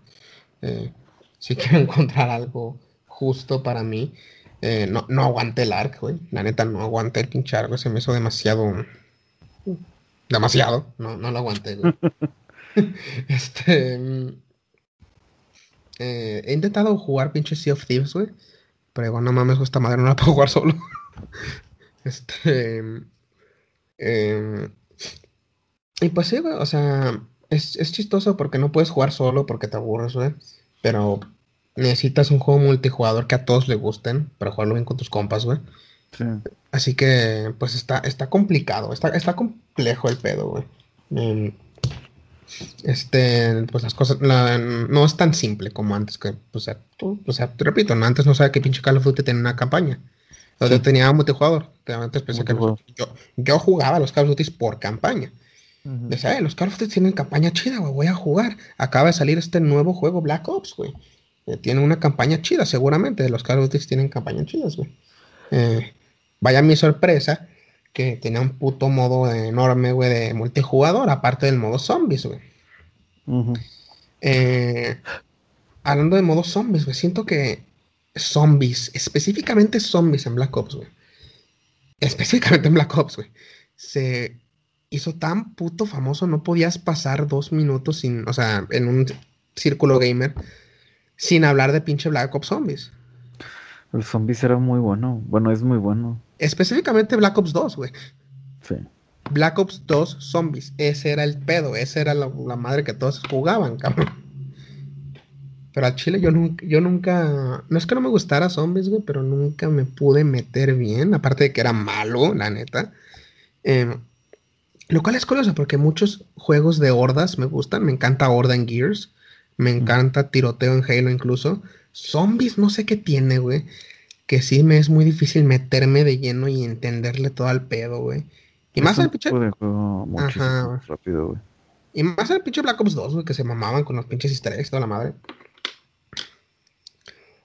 Eh, si quiero encontrar algo justo para mí, eh, no, no aguanté el arc, güey. La neta no aguanté el pinche arco, se me hizo demasiado, demasiado, no, no lo aguanté, güey. este, mm, eh, he intentado jugar pinche Sea of Thieves, güey. Pero igual no mames, esta madre no la puedo jugar solo. Este. Em, y pues sí, güey, o sea, es, chistoso porque no puedes jugar solo porque te aburres, güey. Pero necesitas un juego multijugador que a todos le gusten para jugarlo bien con tus compas, güey. Así que, pues está, está complicado, está, está complejo el pedo, güey. Em, este, pues las cosas, no es tan simple como antes que, o sea, o sea, te repito, antes no sabía que pinche Call of Duty tenía una campaña. Yo tenía multijugador. Antes pensé que yo, jugaba los Call of Duty por campaña. Decía, los Call of Duty tienen campaña chida, güey, voy a jugar. Acaba de salir este nuevo juego Black Ops, güey. Eh, tiene una campaña chida, seguramente. Los Call of Duty tienen campañas chidas, güey. Eh, vaya mi sorpresa que tenía un puto modo enorme, güey, de multijugador, aparte del modo zombies, güey. Eh, hablando de modo zombies, güey, siento que zombies, específicamente zombies en Black Ops, güey. Específicamente en Black Ops, güey. Se hizo tan puto famoso, no podías pasar dos minutos sin, o sea, en un círculo gamer, sin hablar de pinche Black Ops Zombies. El Zombies era muy bueno. Bueno, es muy bueno. Específicamente Black Ops 2, güey. Sí. Black Ops 2 Zombies. Ese era el pedo. Esa era la, la madre que todos jugaban, cabrón. Pero al chile yo nunca, yo nunca. No es que no me gustara Zombies, güey, pero nunca me pude meter bien. Aparte de que era malo, la neta. Em, lo cual es curioso porque muchos juegos de hordas me gustan. Me encanta Horda en Gears. Me encanta tiroteo en Halo incluso. Zombies, no sé qué tiene, güey. Que sí me es muy difícil meterme de lleno y entenderle todo al pedo, güey. Y más el pinche. Ajá. rápido, güey. Y más el pinche Black Ops 2, güey, que se mamaban con los pinches easter eggs, toda la madre.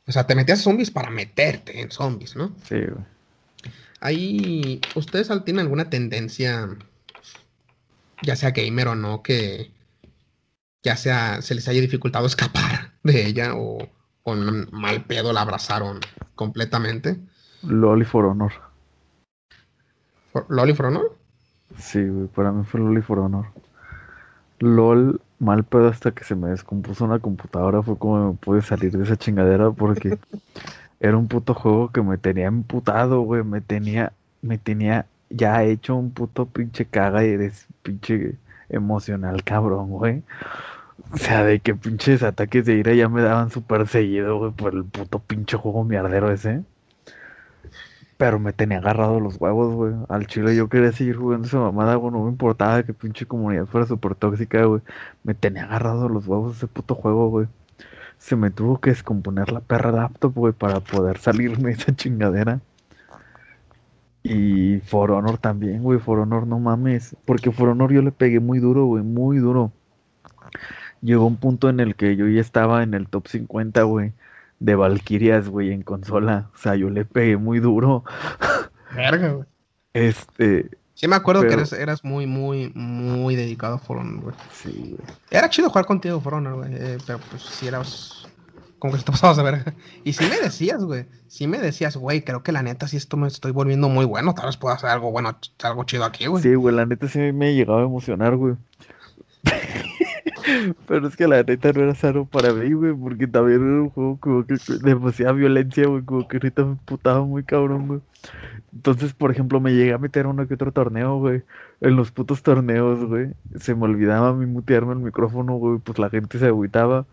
O sea, te metías zombies para meterte en zombies, ¿no? Sí, güey. Ahí, ¿ustedes tienen alguna tendencia, ya sea gamer o no, que ya sea se les haya dificultado escapar de ella o con mal pedo la abrazaron completamente? Loli for Honor. ¿Loli for Honor? Sí, güey, para mí fue Loli for Honor. LOL, mal pedo hasta que se me descompuso una computadora, fue como me pude salir de esa chingadera porque era un puto juego que me tenía emputado, güey, me tenía, me tenía ya hecho un puto pinche caga y de pinche emocional cabrón, güey. O sea, de que pinches ataques de ira ya me daban súper seguido, güey, por el puto pinche juego mierdero ese. Pero me tenía agarrado los huevos, güey. Al chile yo quería seguir jugando esa mamada, güey. No me importaba que pinche comunidad fuera súper tóxica, güey. Me tenía agarrado los huevos ese puto juego, güey. Se me tuvo que descomponer la perra laptop, güey, para poder salirme de esa chingadera. Y For Honor también, güey. For Honor, no mames. Porque For Honor yo le pegué muy duro, güey. Muy duro. Llegó un punto en el que yo ya estaba en el top 50, güey de Valkyrias, güey, en consola. O sea, yo le pegué muy duro. Verga, güey. Este. Sí, me acuerdo que eras, eras, muy, muy, muy dedicado a For Honor, güey. Sí, güey. Era chido jugar contigo, For Honor, güey. Eh, pero pues sí eras. Como que se te pasabas a ver. Y sí me decías, güey. Sí me decías, güey, creo que la neta sí esto me estoy volviendo muy bueno. Tal vez pueda hacer algo bueno, algo chido aquí, güey. Sí, güey, la neta sí me llegaba a emocionar, güey. Pero es que la neta no era sano para mí, güey, porque también era un juego como que demasiada violencia, güey, como que ahorita me putaba muy cabrón, güey. Entonces, por ejemplo, me llegué a meter a uno que otro torneo, güey. En los putos torneos, güey. Se me olvidaba a mí mutearme el micrófono, güey, pues la gente se agüitaba.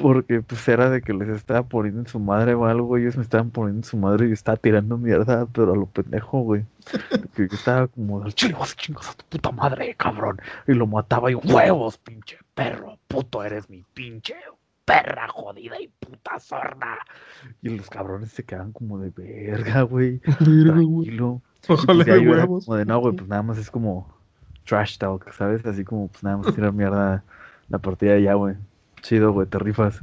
Porque pues era de que les estaba poniendo en su madre o algo, ellos me estaban poniendo en su madre y yo estaba tirando mierda, pero a lo pendejo, güey. Que yo estaba como, chingos, chingos a tu puta madre, cabrón. Y lo mataba y huevos, pinche perro, puto eres mi pinche perra jodida y puta sorda. Y los cabrones se quedan como de verga, güey. Tranquilo. Ojalá pues, huevos. Como de no, güey, pues nada más es como trash talk, ¿sabes? Así como pues nada más tirar mierda la partida ya, güey. Chido, güey, te rifas.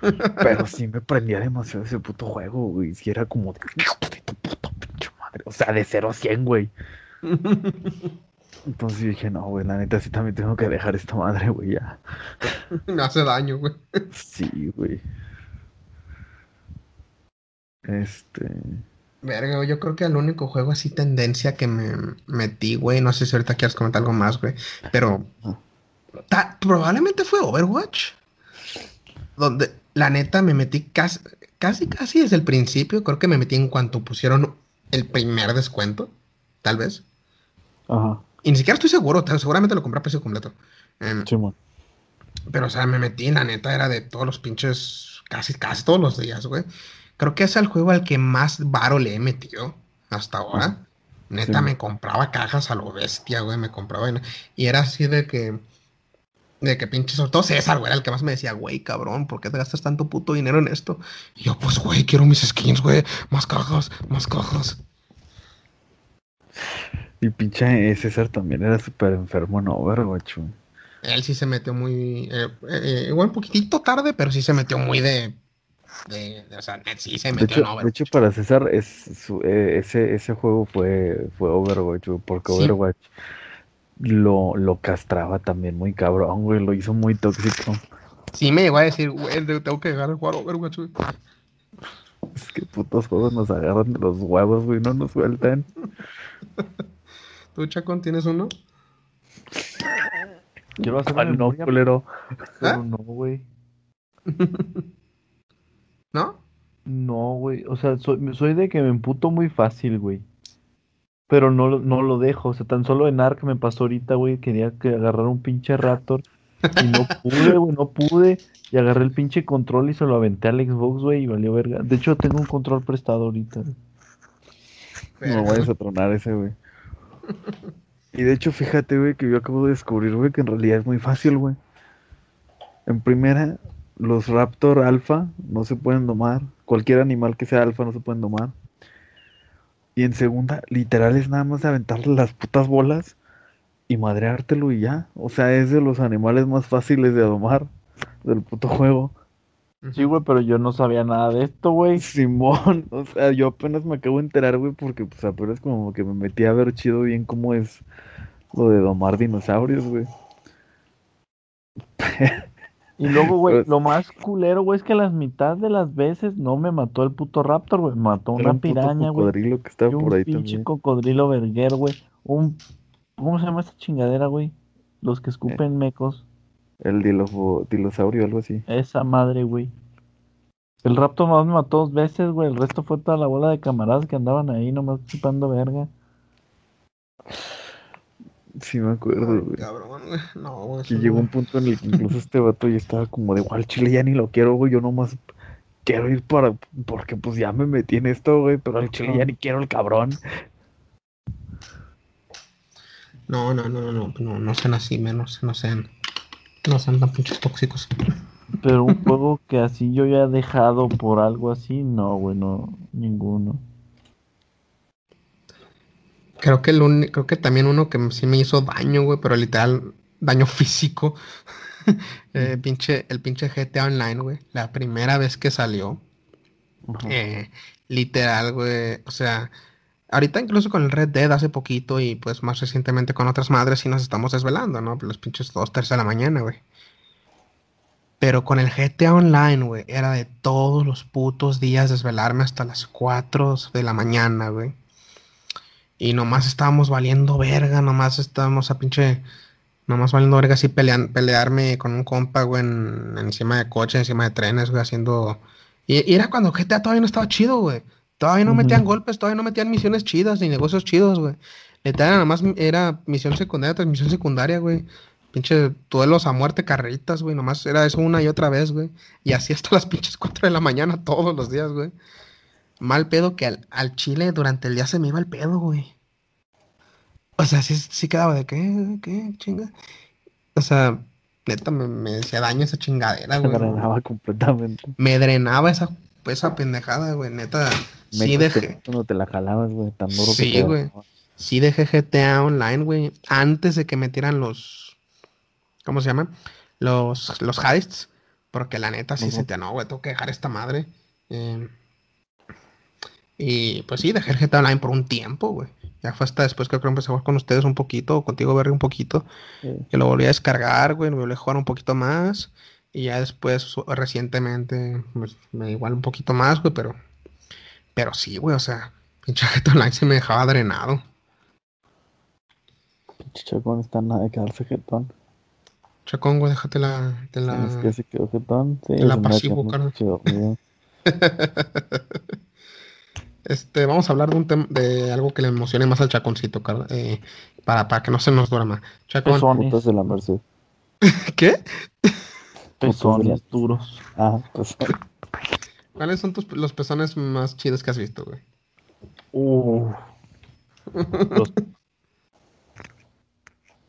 Pero sí me prendía demasiado ese puto juego, güey. Si era como de puta pinche madre. O sea, de 0 a 100, güey. Entonces dije, no, güey, la neta sí también tengo que dejar esta madre, güey, ya. Me hace daño, güey. Sí, güey. Este. Verga, yo creo que el único juego así tendencia que me metí, güey. No sé si ahorita quieres comentar algo más, güey. Pero probablemente fue Overwatch. Donde la neta me metí casi, casi, casi desde el principio. Creo que me metí en cuanto pusieron el primer descuento. Tal vez. Ajá. Y ni siquiera estoy seguro. Seguramente lo compré a precio completo. Em, pero, o sea, me metí, la neta, era de todos los pinches. Casi, casi todos los días, güey. Creo que es el juego al que más varo le he metido hasta ahora. Neta, me compraba cajas a lo bestia, güey. Me compraba. Y era así de que de que pinche, sobre todo César, güey, era el que más me decía, güey, cabrón, ¿por qué te gastas tanto puto dinero en esto? Y yo, pues, güey, quiero mis skins, güey, más cajas, más cajas. Y pinche César también era súper enfermo en Overwatch, güey. Él sí se metió muy, eh, eh, igual un poquitito tarde, pero sí se metió muy de, de, o sea, sí se metió de hecho, en Overwatch. De hecho, para César, es, su, eh, ese, ese juego fue, fue Overwatch, güey, porque Overwatch lo, lo castraba también muy cabrón, güey. Lo hizo muy tóxico. Sí, me llegó a decir, güey, tengo que dejar el jugar Overwatch, güey. Es que putos juegos nos agarran de los huevos, güey, no nos sueltan. ¿Tú, Chacón, tienes uno? Quiero hacer Ah, no, culero. pero ¿Eh? no, güey. ¿No? No, güey. O sea, soy, soy de que me emputo muy fácil, güey. Pero no, lo- no lo dejo. O sea, tan solo en Ark me pasó ahorita, güey. Quería que agarrar un pinche Raptor. Y no pude, güey, no pude. Y agarré el pinche control y se lo aventé al Xbox, güey, y valió verga. De hecho, tengo un control prestado ahorita. güey. No vayas a tronar ese, güey. Y de hecho, fíjate, güey, que yo acabo de descubrir, güey, que en realidad es muy fácil, güey. En primera, los Raptor alfa no se pueden domar. Cualquier animal que sea alfa no se pueden domar. Y en segunda, literal es nada más de aventarle las putas bolas y madreártelo y ya. O sea, es de los animales más fáciles de domar del puto juego. Sí, güey, pero yo no sabía nada de esto, güey. Simón, o sea, yo apenas me acabo de enterar, güey, porque pues apenas como que me metí a ver chido bien cómo es lo de domar dinosaurios, güey. Y luego, güey, Pues- lo más culero, güey, es que las mitad de las veces no me mató el puto Raptor, güey. Mató Era una un piraña, güey. cocodrilo que estaba Y un por ahí pinche también. cocodrilo verguero, güey. Un... ¿Cómo se llama esta chingadera, güey? Los que escupen mecos. El dilofo- dilosaurio, algo así. Esa madre, güey. El Raptor nomás me mató dos veces, güey. El resto fue toda la bola de camaradas que andaban ahí nomás chupando verga. Sí me acuerdo, güey. Cabrón, güey. No, güey. Que llegó un punto en el que incluso este vato ya estaba como de, igual chile ya ni lo quiero, güey, yo nomás quiero ir para, porque pues ya me metí en esto, güey, pero al chile ya ni quiero el cabrón. No, no, no, no, no, no, no sean así, menos, no sean, no sean tan pinches tóxicos. Pero un juego que así yo ya he dejado por algo así, no, güey, no, ninguno. Creo que el uni- creo que también uno que sí me hizo daño, güey, pero literal, daño físico. eh, pinche, el pinche GTA Online, güey. La primera vez que salió. eh, literal, güey. O sea, ahorita incluso con el Red Dead hace poquito y pues más recientemente con otras madres sí nos estamos desvelando, ¿no? Los pinches dos, tres de la mañana, güey. Pero con el GTA Online, güey, era de todos los putos días desvelarme hasta las 4 de la mañana, güey. Y nomás estábamos valiendo verga, nomás estábamos a pinche. Nomás valiendo verga así pelean, pelearme con un compa, güey, en- encima de coche, encima de trenes, güey, haciendo. Y, y era cuando GTA todavía no estaba chido, güey. Todavía no metían golpes, todavía no metían misiones chidas ni negocios chidos, güey. Literal, nada más era misión secundaria tras misión secundaria, güey. Pinche duelos a muerte, carreritas, güey. Nomás era eso una y otra vez, güey. Y así hasta las pinches 4 de la mañana todos los días, güey. Mal pedo que al, al chile durante el día se me iba el pedo, güey. O sea, sí, sí quedaba de qué, qué, chinga. O sea, neta, me, me hacía daño esa chingadera, Se güey. drenaba completamente. Me drenaba esa, esa pendejada, güey. Neta, sí Me dejé, cuando te la jalabas, güey, tan duro Sí, que te güey. sí dejé GTA Online, güey. Antes de que metieran los, ¿cómo se llaman? Los, los heists. Porque la neta sí Ujú. sentía, no, güey, tengo que dejar esta madre. Eh, y pues sí, dejé el GTA Online por un tiempo, güey. Ya fue hasta después que creo que empecé a jugar con ustedes un poquito, o contigo, Berry, un poquito. Sí. Que lo volví a descargar, güey, lo volví a jugar un poquito más. Y ya después, recientemente, pues, me igual un poquito más, güey, pero... Pero sí, güey, o sea, pinche GTA Online se me dejaba drenado. Pinche chacón está nada de quedarse jetón. Chacón, güey, déjate la... De la... Es que se quedó jetón. Sí, de la pasivo, carnal. Este, vamos a hablar de un tema, de algo que le emocione más al chaconcito, car- eh, para, para que no se nos duerma. Chacón, Pezones, Putas de la Merced. ¿qué? pezones duros. Ah, pues. ¿Cuáles son tus, los pezones más chidos que has visto, güey? Uh, los,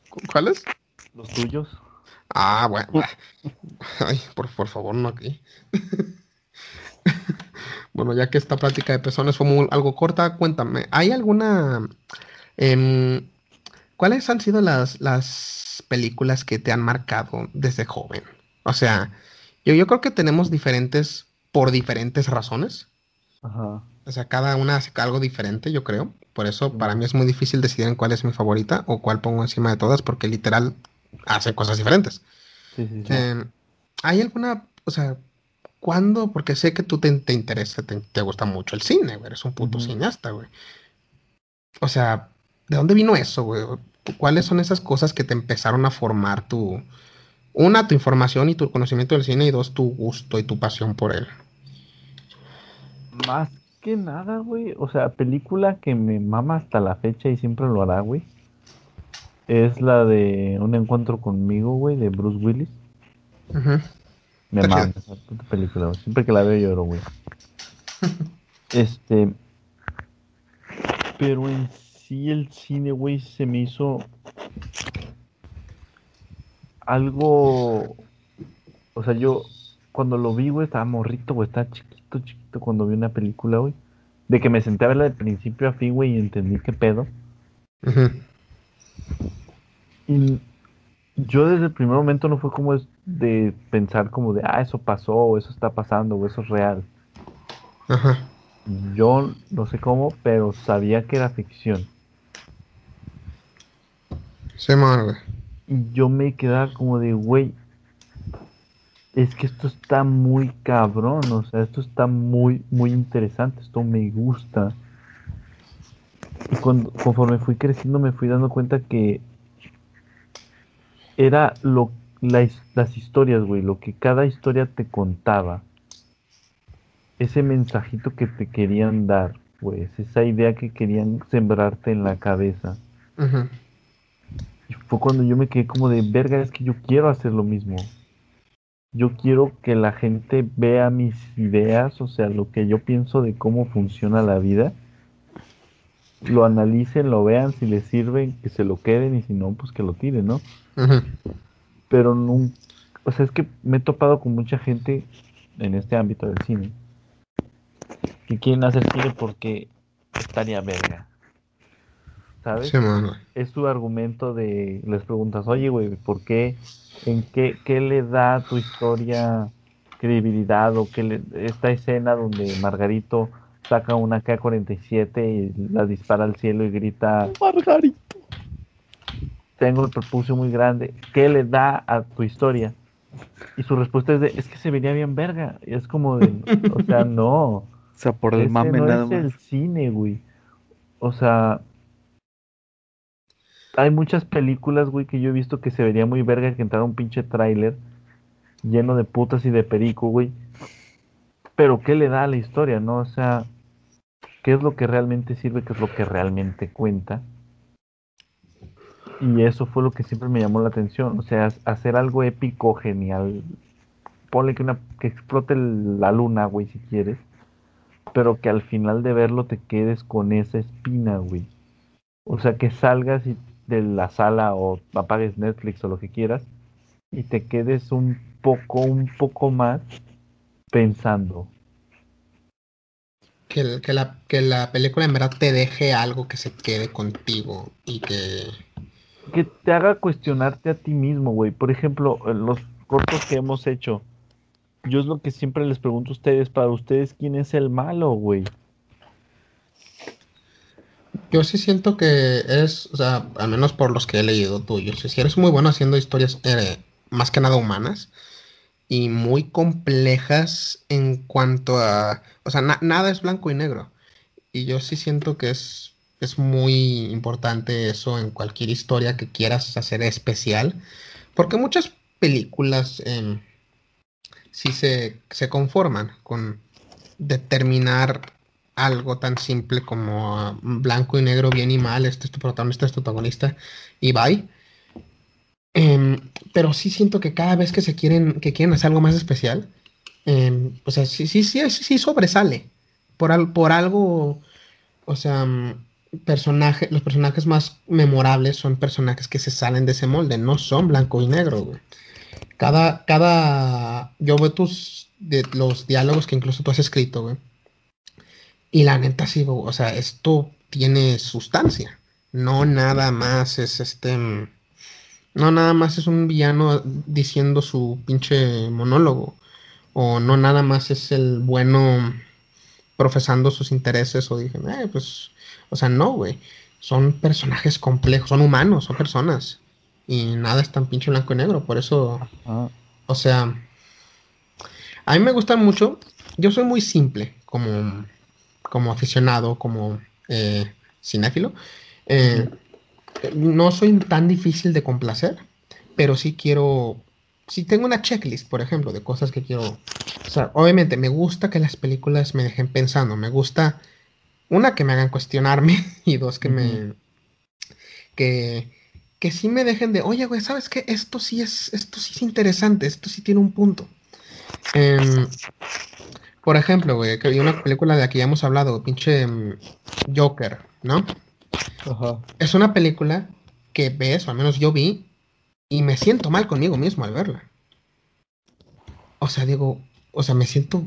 ¿Cu- ¿Cuáles? los tuyos. Ah, bueno. Ay, por, por favor, no aquí. bueno, ya que esta plática de pezones fue muy- algo corta, cuéntame, ¿hay alguna... em, ¿Cuáles han sido las, las películas que te han marcado desde joven? O sea, yo, yo creo que tenemos diferentes por diferentes razones. Ajá. O sea, cada una hace algo diferente, yo creo. Por eso para mí es muy difícil decidir en cuál es mi favorita o cuál pongo encima de todas, porque literal hace cosas diferentes. Sí, sí, sí. Eh, ¿Hay alguna, o sea, cuándo? Porque sé que tú te, te interesa, te, te gusta mucho el cine, güey. Eres un puto cineasta, güey. O sea, ¿de dónde vino eso, güey? ¿Cuáles son esas cosas que te empezaron a formar tu, una, tu información y tu conocimiento del cine y dos, tu gusto y tu pasión por él? Más que nada, güey, o sea, película que me mama hasta la fecha y siempre lo hará, güey. Es la de Un encuentro conmigo, güey, de Bruce Willis. Me mama esa puta película, güey. Siempre que la veo lloro, güey. este. Pero en sí el cine, güey, se me hizo algo. O sea, yo cuando lo vi, güey, estaba morrito, güey, estaba chiquito, chiquito cuando vi una película, güey. De que me senté a verla de principio a fin, güey, y entendí qué pedo. Y yo desde el primer momento no fue como de pensar como de, ah, eso pasó, o eso está pasando, o eso es real. Ajá. Yo no sé cómo, pero sabía que era ficción. Sí, güey. Y yo me quedaba como de, güey, es que esto está muy cabrón, o sea, esto está muy, muy interesante, esto me gusta. Y cuando, conforme fui creciendo me fui dando cuenta que era lo, las historias, güey, lo que cada historia te contaba. Ese mensajito que te querían dar, pues, esa idea que querían sembrarte en la cabeza. Y fue cuando yo me quedé como de verga, es que yo quiero hacer lo mismo. Yo quiero que la gente vea mis ideas, o sea, lo que yo pienso de cómo funciona la vida. Lo analicen, lo vean, si les sirve, que se lo queden y si no, pues que lo tiren, ¿no? Pero nunca, o sea, es que me he topado con mucha gente en este ámbito del cine que quieren hacer cine porque estaría verga. ¿Sabes? es su argumento de, les preguntas, oye, güey, ¿por qué? ¿En qué, qué le da a tu historia credibilidad o qué le, esta escena donde Margarito saca una K-47 y la dispara al cielo y grita, Margarito, tengo el prepucio muy grande, ¿qué le da a tu historia? Y su respuesta es de, es que se vería bien verga. Y es como de, o sea, no. O sea, por el mame no nada es el cine, güey. O sea, hay muchas películas, güey, que yo he visto que se vería muy verga que entrara un pinche tráiler lleno de putas y de perico, güey. Pero ¿qué le da a la historia, no? O sea, ¿qué es lo que realmente sirve? ¿Qué es lo que realmente cuenta? Y eso fue lo que siempre me llamó la atención. O sea, hacer algo épico, genial. Ponle que, una, que explote la luna, güey, si quieres. Pero que al final de verlo te quedes con esa espina, güey. O sea, que salgas de la sala o apagues Netflix o lo que quieras y te quedes un poco, un poco más pensando. Que, que, la, que la película en verdad te deje algo que se quede contigo y que que te haga cuestionarte a ti mismo, güey. Por ejemplo, los cortos que hemos hecho, yo es lo que siempre les pregunto a ustedes, para ustedes, ¿quién es el malo, güey? Yo sí siento que es, o sea, al menos por los que he leído tuyos, si eres muy bueno haciendo historias eh, más que nada humanas y muy complejas en cuanto a, o sea, nada es blanco y negro. Y yo sí siento que es es muy importante eso en cualquier historia que quieras hacer especial, porque muchas películas eh, sí se, conforman con determinar algo tan simple como ah, blanco y negro, bien y mal, este es tu protagonista, este es tu protagonista, y bye. Em, pero sí siento que cada vez que se quieren, que quieren hacer algo más especial, em, o sea, sí, sí, sí, sobresale. Por, por algo, o sea, personaje, los personajes más memorables son personajes que se salen de ese molde, no son blanco y negro, güey. Cada, cada, yo veo tus, los diálogos que incluso tú has escrito, güey. Y la neta sí, o sea, esto tiene sustancia. No nada más es este, no nada más es un villano diciendo su pinche monólogo. O no nada más es el bueno profesando sus intereses o dije, eh, pues o sea, no, güey. Son personajes complejos, son humanos, son personas. Y nada es tan pinche blanco y negro. Por eso, o sea, a mí me gusta mucho. Yo soy muy simple como, como aficionado, como eh, cinéfilo. Eh, no soy tan difícil de complacer, pero sí quiero, si tengo una checklist, por ejemplo, de cosas que quiero, o sea, obviamente me gusta que las películas me dejen pensando, me gusta, una, que me hagan cuestionarme y dos, que me, que, que sí me dejen de, oye, güey, ¿sabes qué? Esto sí es, esto sí es interesante, esto sí tiene un punto. Em, por ejemplo, güey, que hay una película de la que ya hemos hablado, pinche em, Joker, ¿no? Es una película que ves, o al menos yo vi, y me siento mal conmigo mismo al verla. O sea, digo, o sea, me siento.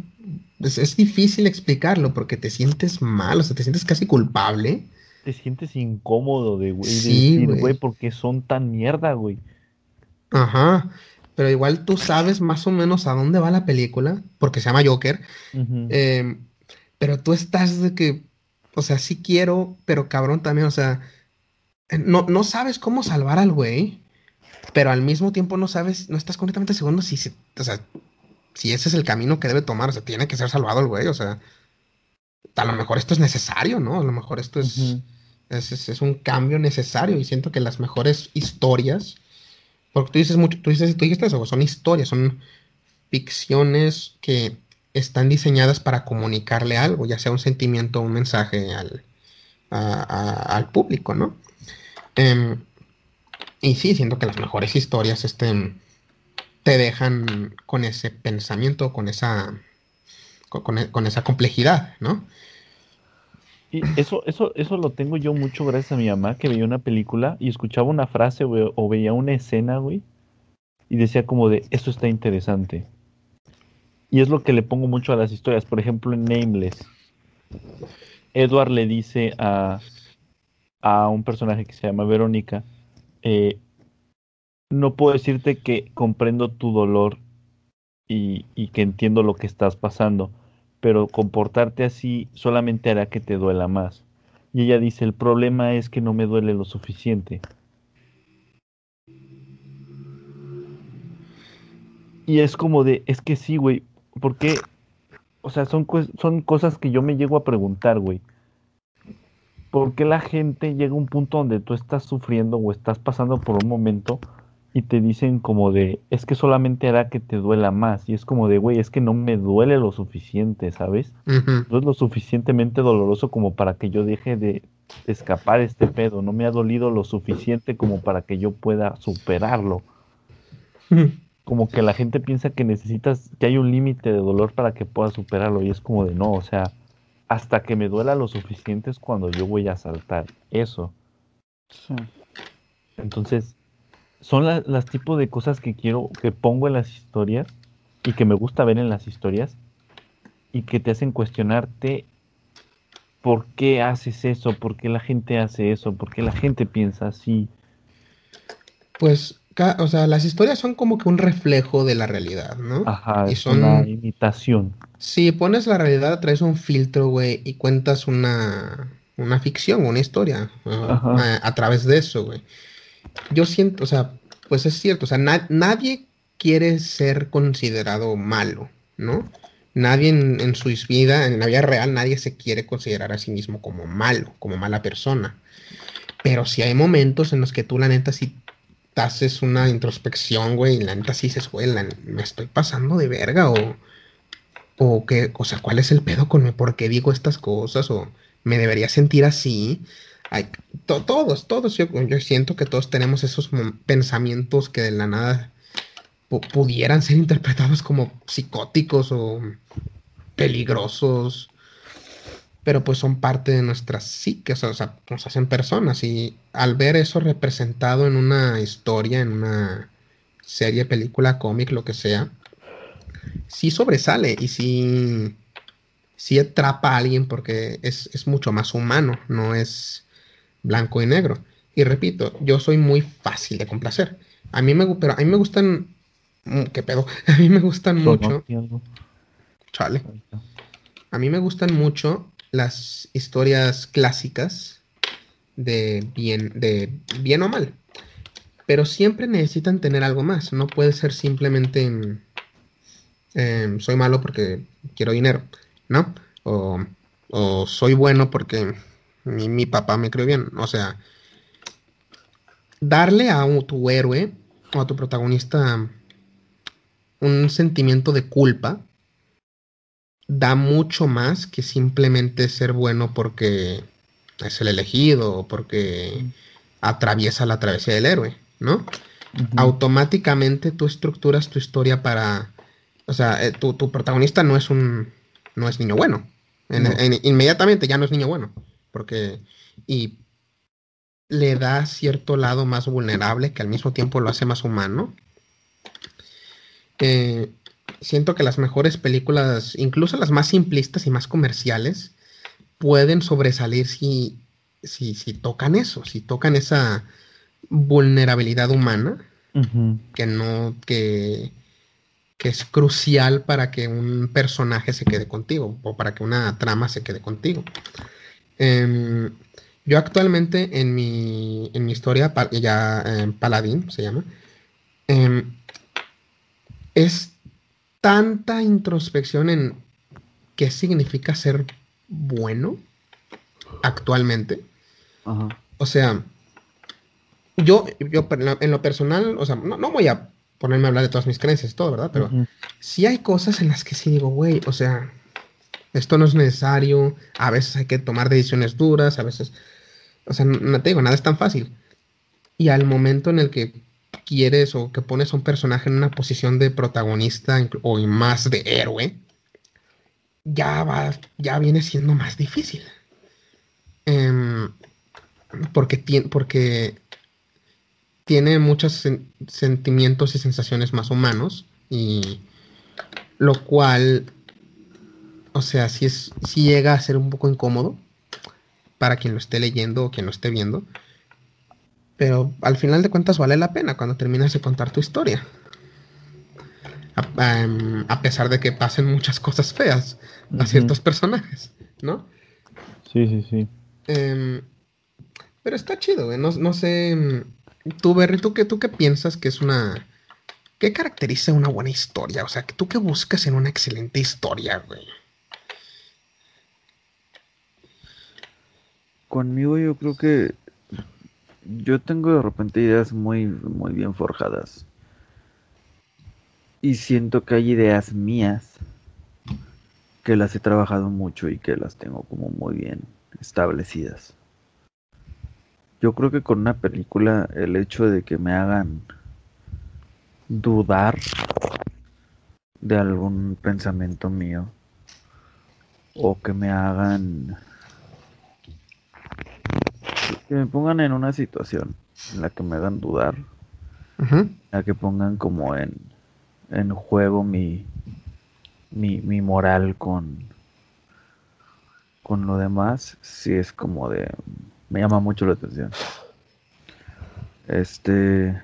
Es, difícil explicarlo porque te sientes mal, o sea, te sientes casi culpable. Te sientes incómodo de, güey, sí, decir, güey, porque son tan mierda, güey. Ajá. Pero igual tú sabes más o menos a dónde va la película, porque se llama Joker. Em, pero tú estás de que, o sea, sí quiero, pero cabrón también, o sea, eh, no, no sabes cómo salvar al güey, pero al mismo tiempo no sabes, no estás completamente seguro si, o sea, si ese es el camino que debe tomar, o sea, tiene que ser salvado el güey, o sea, a lo mejor esto es necesario, ¿no? A lo mejor esto es, es, es, un cambio necesario y siento que las mejores historias, porque tú dices mucho, tú dices, tú dijiste eso, son historias, son ficciones que están diseñadas para comunicarle algo, ya sea un sentimiento o un mensaje al, al público, ¿no? Em, y sí, siento que las mejores historias este, te dejan con ese pensamiento, con esa, con, esa complejidad, ¿no? Y eso, eso, eso lo tengo yo mucho gracias a mi mamá que veía una película y escuchaba una frase o veía una escena, güey, y decía como de, esto está interesante. Y es lo que le pongo mucho a las historias. Por ejemplo, en Nameless, Edward le dice a, a un personaje que se llama Verónica, eh, no puedo decirte que comprendo tu dolor y, y, que entiendo lo que estás pasando, pero comportarte así solamente hará que te duela más. Y ella dice, el problema es que no me duele lo suficiente. Y es como de, es que sí, güey, porque, o sea, son, son cosas que yo me llego a preguntar, güey. ¿Por qué la gente llega a un punto donde tú estás sufriendo o estás pasando por un momento y te dicen como de, es que solamente hará que te duela más? Y es como de, güey, es que no me duele lo suficiente, ¿sabes? No es lo suficientemente doloroso como para que yo deje de escapar este pedo. No me ha dolido lo suficiente como para que yo pueda superarlo como que la gente piensa que necesitas, que hay un límite de dolor para que puedas superarlo y es como de no, o sea, hasta que me duela lo suficiente es cuando yo voy a saltar eso. Entonces, son las tipos de cosas que quiero, que pongo en las historias y que me gusta ver en las historias y que te hacen cuestionarte por qué haces eso, por qué la gente hace eso, por qué la gente piensa así. Pues o sea, las historias son como que un reflejo de la realidad, ¿no? Ajá, y son una imitación. Si pones la realidad, traes un filtro, güey, y cuentas una, una ficción, una historia a, través de eso, güey. Yo siento, o sea, pues es cierto, o sea, nadie quiere ser considerado malo, ¿no? Nadie en, en, su vida, en la vida real, nadie se quiere considerar a sí mismo como malo, como mala persona. Pero si hay momentos en los que tú, la neta, sí haces una introspección, güey, y la neta sí dices, güey, me estoy pasando de verga o, o qué, o sea, ¿cuál es el pedo con por qué digo estas cosas o me debería sentir así? Hay, todos, todos, yo, yo, siento que todos tenemos esos pensamientos que de la nada pudieran ser interpretados como psicóticos o peligrosos pero pues son parte de nuestras psiques, o sea, nos hacen personas y al ver eso representado en una historia, en una serie, película, cómic, lo que sea, sí sobresale y sí, sí atrapa a alguien porque es, mucho más humano, no es blanco y negro. Y repito, yo soy muy fácil de complacer. A mí me, pero a mí me gustan, mm, ¿qué pedo? A mí me gustan mucho. Chale. A mí me gustan mucho las historias clásicas de bien, de bien o mal. Pero siempre necesitan tener algo más. No puede ser simplemente em, soy malo porque quiero dinero, ¿no? O, soy bueno porque mi, mi papá me crió bien. O sea, darle a tu héroe o a tu protagonista un sentimiento de culpa da mucho más que simplemente ser bueno porque es el elegido o porque atraviesa la travesía del héroe, ¿no? Automáticamente tú estructuras tu historia para, o sea, eh, tu, protagonista no es un, no es niño bueno. inmediatamente ya no es niño bueno, porque, y le da cierto lado más vulnerable que al mismo tiempo lo hace más humano. Eh, siento que las mejores películas, incluso las más simplistas y más comerciales, pueden sobresalir si, si, si tocan eso, si tocan esa vulnerabilidad humana que no, que, que es crucial para que un personaje se quede contigo o para que una trama se quede contigo. Em, yo actualmente en mi, en mi historia, ya eh, Paladín se llama, em, es tanta introspección en qué significa ser bueno actualmente. O sea, yo, yo en lo personal, o sea, no, voy a ponerme a hablar de todas mis creencias todo, ¿verdad? Pero sí hay cosas en las que sí digo, güey, o sea, esto no es necesario, a veces hay que tomar decisiones duras, a veces, o sea, no te digo, nada es tan fácil. Y al momento en el que quieres o que pones a un personaje en una posición de protagonista o más de héroe, ya va, ya viene siendo más difícil. Em, porque, tiene, porque tiene muchos sentimientos y sensaciones más humanos y lo cual, o sea, si es, si llega a ser un poco incómodo para quien lo esté leyendo o quien lo esté viendo, pero al final de cuentas vale la pena cuando terminas de contar tu historia. A, em, pesar de que pasen muchas cosas feas a ciertos personajes, ¿no? Sí, sí, sí. Em, pero está chido, güey. No, sé. Em, tú, Berry, ¿tú qué, ¿tú qué piensas que es una. ¿Qué caracteriza una buena historia? O sea, ¿tú qué buscas en una excelente historia, güey? Conmigo yo creo que yo tengo de repente ideas muy, muy bien forjadas. Y siento que hay ideas mías que las he trabajado mucho y que las tengo como muy bien establecidas. Yo creo que con una película el hecho de que me hagan dudar de algún pensamiento mío o que me hagan que me pongan en una situación en la que me hagan dudar, en la que pongan como en, en juego mi, mi, mi moral con, con lo demás, sí es como de... Me llama mucho la atención. Este...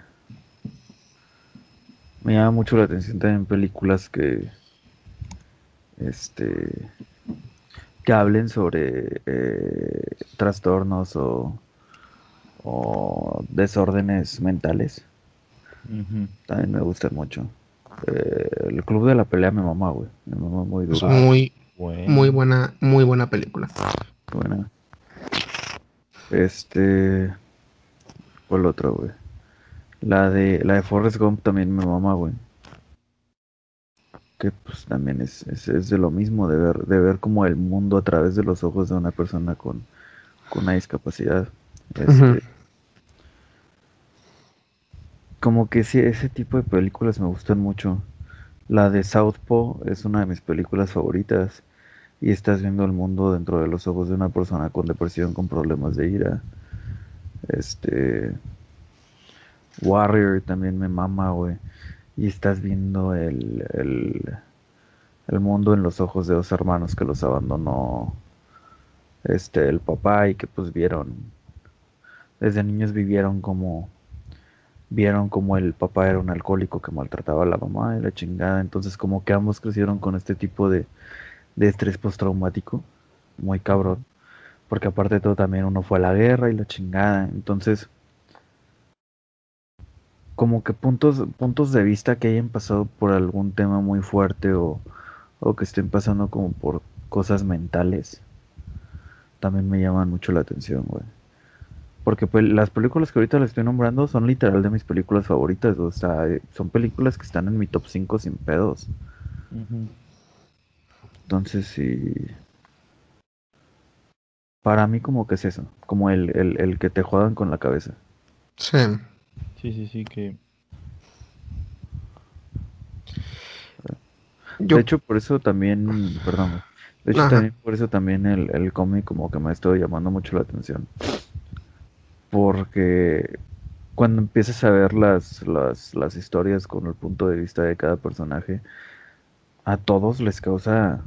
Me llama mucho la atención también películas que... Este... Que hablen sobre eh, trastornos o o desórdenes mentales. También me gusta mucho. Eh, el club de la pelea me mamá, güey. Me mamá muy duro. Muy, muy buena, muy buena película. Buena. Este. ¿Cuál otro, güey? La de, la de Forrest Gump también me mamá, güey. Que pues también es, es, de lo mismo, de ver, de ver como el mundo a través de los ojos de una persona con, con una discapacidad. Este, como que sí, ese tipo de películas me gustan mucho. La de Southpaw es una de mis películas favoritas. Y estás viendo el mundo dentro de los ojos de una persona con depresión, con problemas de ira. Este. Warrior también me mama, güey. Y estás viendo el, el, mundo en los ojos de dos hermanos que los abandonó este el papá y que pues vieron desde niños vivieron como vieron como el papá era un alcohólico que maltrataba a la mamá y la chingada, entonces como que ambos crecieron con este tipo de, de estrés postraumático, muy cabrón, porque aparte de todo también uno fue a la guerra y la chingada, entonces como que puntos, puntos de vista que hayan pasado por algún tema muy fuerte o, o que estén pasando como por cosas mentales también me llaman mucho la atención, güey. Porque pues, las películas que ahorita les estoy nombrando son literal de mis películas favoritas. O sea, eh, son películas que están en mi top 5 sin pedos. Entonces, sí. Para mí, como que es eso. Como el, el, el que te juegan con la cabeza. Sí. Sí, sí, sí, que. De hecho, por eso también. Perdón. De hecho, también por eso también el, el cómic, como que me estoy llamando mucho la atención porque cuando empiezas a ver las, las, las historias con el punto de vista de cada personaje, a todos les causa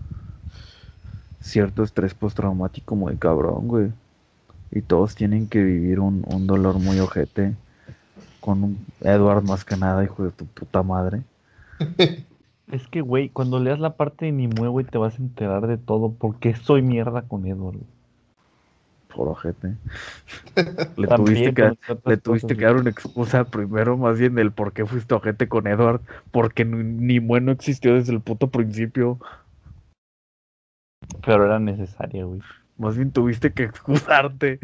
cierto estrés postraumático muy cabrón, güey. Y todos tienen que vivir un, un dolor muy ojete con un Edward más que nada, hijo de tu puta madre. Es que, güey, cuando leas la parte de Nimue, güey, te vas a enterar de todo. porque soy mierda con Edward? por ojete. le tuviste, que, le tuviste que dar una excusa primero, más bien del por qué fuiste ojete con Edward, porque ni bueno existió desde el puto principio. Pero era necesaria, güey. Más bien tuviste que excusarte.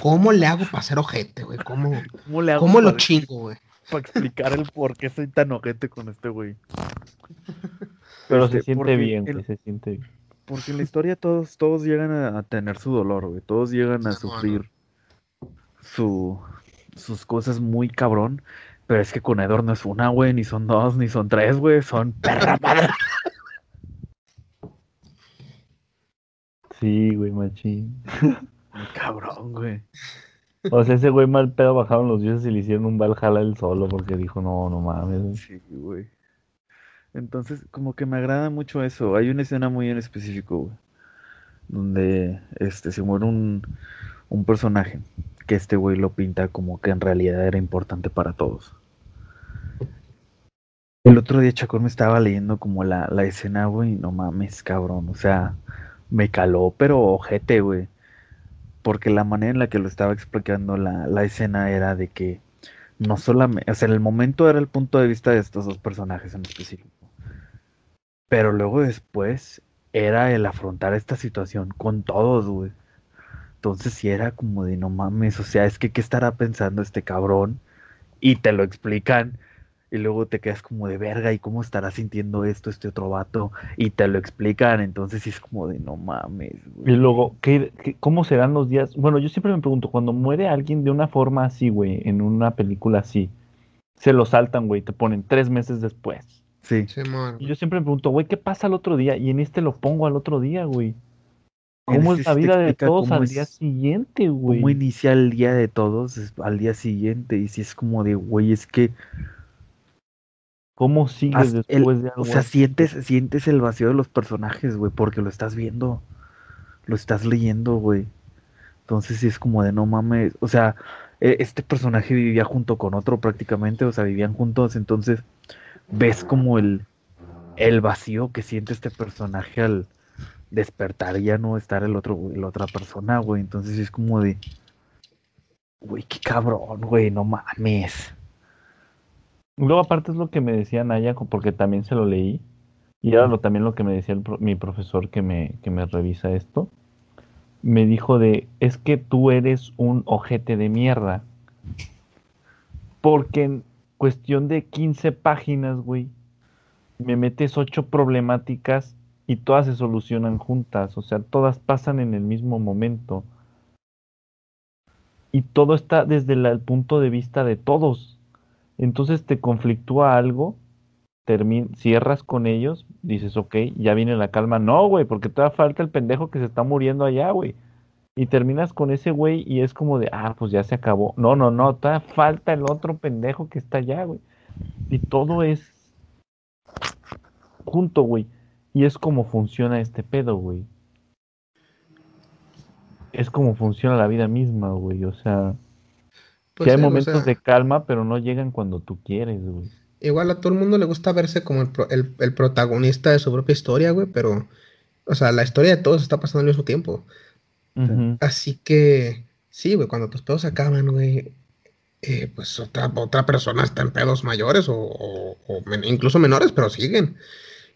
¿Cómo le hago para ser ojete, güey? ¿Cómo, ¿Cómo, le hago ¿Cómo lo chingo, güey? Para explicar el por qué soy tan ojete con este güey. Pero se este, siente bien, se siente bien. Porque en la historia todos, todos llegan a, tener su dolor, güey. Todos llegan a sufrir su, sus cosas muy cabrón. Pero es que con Edor no es una, güey, ni son dos, ni son tres, güey. Son perra madre. Sí, güey, machín. Cabrón, güey. O sea, ese güey mal pedo bajaron los dioses y le hicieron un Valhalla él solo porque dijo, no, no mames. Sí, güey. Entonces, como que me agrada mucho eso. Hay una escena muy en específico, güey, donde este, se muere un, un personaje que este güey lo pinta como que en realidad era importante para todos. El otro día Chacón me estaba leyendo como la, la escena, güey, no mames, cabrón. O sea, me caló, pero ojete, güey. Porque la manera en la que lo estaba explicando la, la escena era de que no solamente, o sea, en el momento era el punto de vista de estos dos personajes en específico. Pero luego después era el afrontar esta situación con todos, güey. Entonces sí era como de no mames, o sea, es que qué estará pensando este cabrón y te lo explican y luego te quedas como de verga y cómo estará sintiendo esto este otro vato y te lo explican, entonces sí es como de no mames. Güey. Y luego, ¿qué, cómo serán los días? Bueno, yo siempre me pregunto, cuando muere alguien de una forma así, güey, en una película así, se lo saltan, güey, te ponen tres meses después. Sí. y yo siempre me pregunto, güey, ¿qué pasa al otro día? Y en este lo pongo al otro día, güey. ¿Cómo es la vida de todos al día siguiente, güey? ¿Cómo inicia el día de todos al día siguiente? Y si es como de, güey, es que... ¿Cómo sigues después de algo? O sea, sientes, sientes el vacío de los personajes, güey, porque lo estás viendo. Lo estás leyendo, güey. Entonces sí es como de, no mames. O sea, e, este personaje vivía junto con otro prácticamente, o sea, vivían juntos, entonces ves como el, el vacío que siente este personaje al despertar y ya no estar el otro, la otra persona, güey. Entonces es como de, güey, qué cabrón, güey, no mames. Luego aparte es lo que me decía Naya, porque también se lo leí. Y era lo, también lo que me decía mi profesor que me, que me revisa esto. Me dijo de, es que tú eres un ojete de mierda. Porque cuestión de 15 páginas, güey, me metes ocho problemáticas y todas se solucionan juntas, o sea, todas pasan en el mismo momento. Y todo está desde el punto de vista de todos. Entonces te conflictúa algo, cierras con ellos, dices, ok, ya viene la calma. No, güey, porque todavía falta el pendejo que se está muriendo allá, güey y terminas con ese güey y es como de, ah, pues ya se acabó. No, no, no, todavía falta el otro pendejo que está allá, güey. Y todo es junto, güey. Y es como funciona este pedo, güey. Es como funciona la vida misma, güey. O sea, pues hay momentos de calma, pero no llegan cuando tú quieres, güey. Igual a todo el mundo le gusta verse como el, el protagonista de su propia historia, güey, pero, o sea, la historia de todos está pasando al mismo tiempo. Así que, sí, güey, cuando tus pedos acaban, güey, eh, pues otra, otra persona está en pedos mayores o, incluso menores, pero siguen.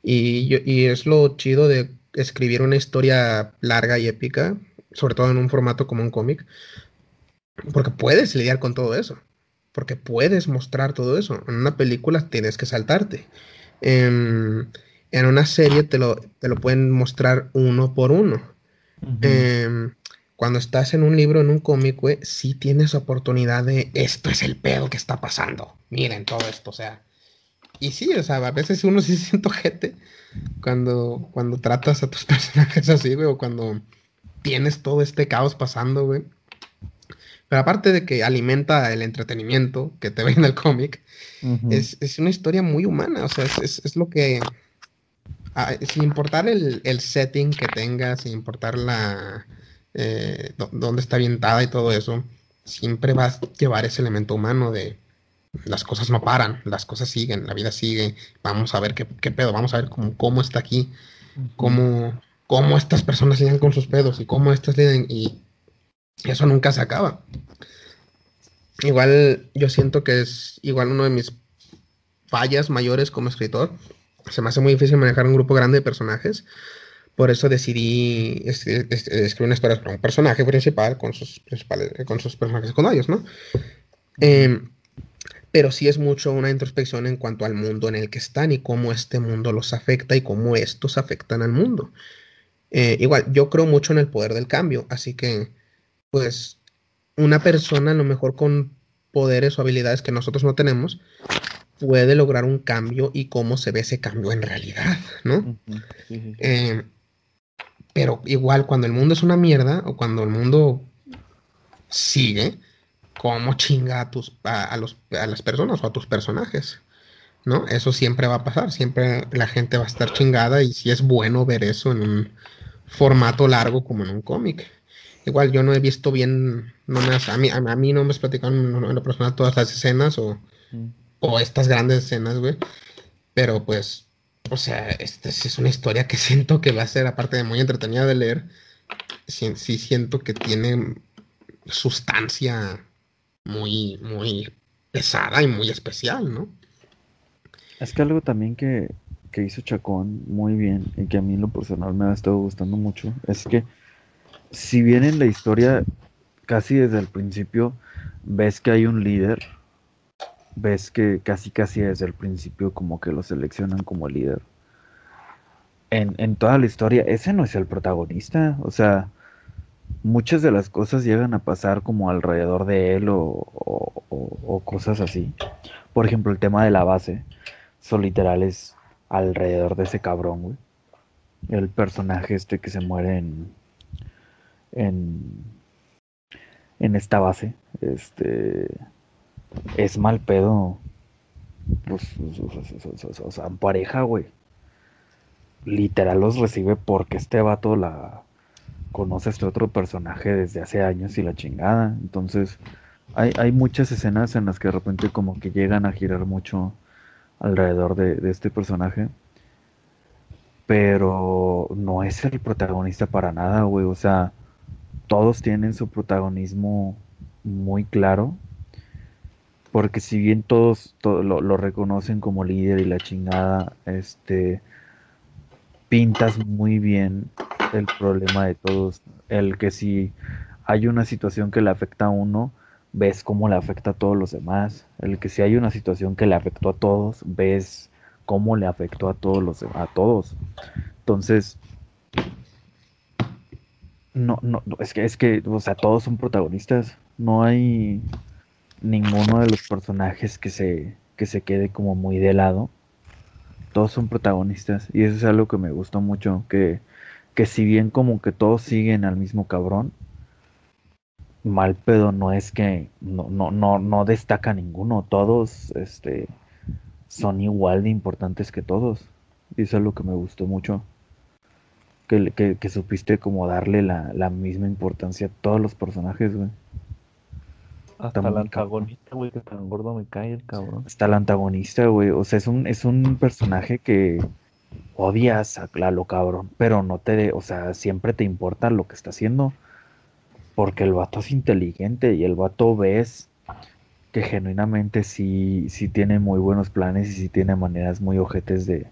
Y, y, es lo chido de escribir una historia larga y épica, sobre todo en un formato como un cómic, porque puedes lidiar con todo eso, porque puedes mostrar todo eso. En una película tienes que saltarte. En, en una serie te lo, te lo pueden mostrar uno por uno. Em, cuando estás en un libro, en un cómic, güey, sí tienes oportunidad de esto es el pedo que está pasando. Miren todo esto, o sea. Y sí, o sea, a veces uno sí siente gente cuando, cuando tratas a tus personajes así, güey, o cuando tienes todo este caos pasando, güey. Pero aparte de que alimenta el entretenimiento que te ve en el cómic, es, es, una historia muy humana, o sea, es, es, lo que, ah, sin importar el, el, setting que tenga, sin importar la, eh, dónde está ambientada y todo eso, siempre vas a llevar ese elemento humano de las cosas no paran, las cosas siguen, la vida sigue, vamos a ver qué, qué pedo, vamos a ver cómo, cómo está aquí, cómo, cómo estas personas lidian con sus pedos y cómo estas lidian y eso nunca se acaba. Igual yo siento que es igual uno de mis fallas mayores como escritor. Se me hace muy difícil manejar un grupo grande de personajes. Por eso decidí escribir una historia para un personaje principal con sus, principales, con sus personajes secundarios, ¿no? Em, pero sí es mucho una introspección en cuanto al mundo en el que están y cómo este mundo los afecta y cómo estos afectan al mundo. Eh, igual, yo creo mucho en el poder del cambio, así que, pues, una persona a lo mejor con poderes o habilidades que nosotros no tenemos puede lograr un cambio y cómo se ve ese cambio en realidad, ¿no? Eh, pero igual, cuando el mundo es una mierda o cuando el mundo sigue, ¿cómo chinga a, tus, a, los, a las personas o a tus personajes? ¿No? Eso siempre va a pasar, siempre la gente va a estar chingada y si es bueno ver eso en un formato largo como en un cómic. Igual yo no he visto bien, no me a, mí, a, mí no me has platicado en lo personal todas las escenas o, mm. o estas grandes escenas, güey. Pero pues, o sea, esta es una historia que siento que va a ser, aparte de muy entretenida de leer, sí, sí siento que tiene sustancia muy, muy pesada y muy especial, ¿no? Es que algo también que, que hizo Chacón muy bien y que a mí en lo personal me ha estado gustando mucho es que si bien en la historia casi desde el principio ves que hay un líder, ves que casi casi desde el principio como que lo seleccionan como líder. En, en toda la historia, ese no es el protagonista, o sea, muchas de las cosas llegan a pasar como alrededor de él o, o, cosas así. Por ejemplo, el tema de la base, son literales alrededor de ese cabrón, güey. El personaje este que se muere en, en, en esta base, este, es mal pedo, o sea, pareja, güey. Literal los recibe porque este vato la conoce a este otro personaje desde hace años y la chingada. Entonces, hay, hay muchas escenas en las que de repente como que llegan a girar mucho alrededor de, este personaje. Pero no es el protagonista para nada, güey. O sea, todos tienen su protagonismo muy claro. Porque si bien todos lo, lo, reconocen como líder y la chingada, este pintas muy bien el problema de todos. El que si hay una situación que le afecta a uno, ves cómo le afecta a todos los demás. El que si hay una situación que le afectó a todos, ves cómo le afectó a todos los a todos. Entonces, no, no, es que, es que, o sea, todos son protagonistas. No hay ninguno de los personajes que se, que se quede como muy de lado. Todos son protagonistas. Y eso es algo que me gustó mucho. Que, que si bien como que todos siguen al mismo cabrón, mal pedo no es que no, no, no, no destaca ninguno, todos este, son igual de importantes que todos. Y eso es lo que me gustó mucho. Que, que, supiste como darle la, la, misma importancia a todos los personajes, güey. Hasta el antagonista, güey, que tan gordo me cae el cabrón. Hasta el antagonista, güey. O sea, es un, es un personaje que odias a, a lo cabrón, pero no te, o sea, siempre te importa lo que está haciendo. Porque el vato es inteligente y el vato ves que genuinamente sí, sí tiene muy buenos planes y sí tiene maneras muy ojetes de,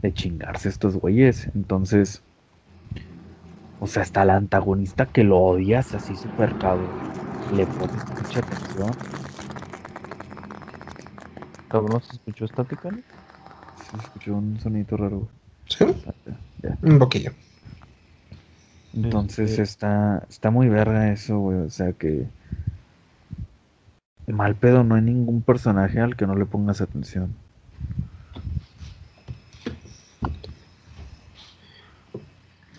de chingarse estos güeyes. Entonces, O sea, hasta la antagonista que lo odias así súper cabrón. Le pones mucha atención. Cabrón, ¿se escuchó estática? no? Se escuchó un sonito raro. güey. ¿Sí? Ya. Un poquillo. Entonces Este, está, está muy verga eso, güey. O sea que. Mal pedo, no hay ningún personaje al que no le pongas atención.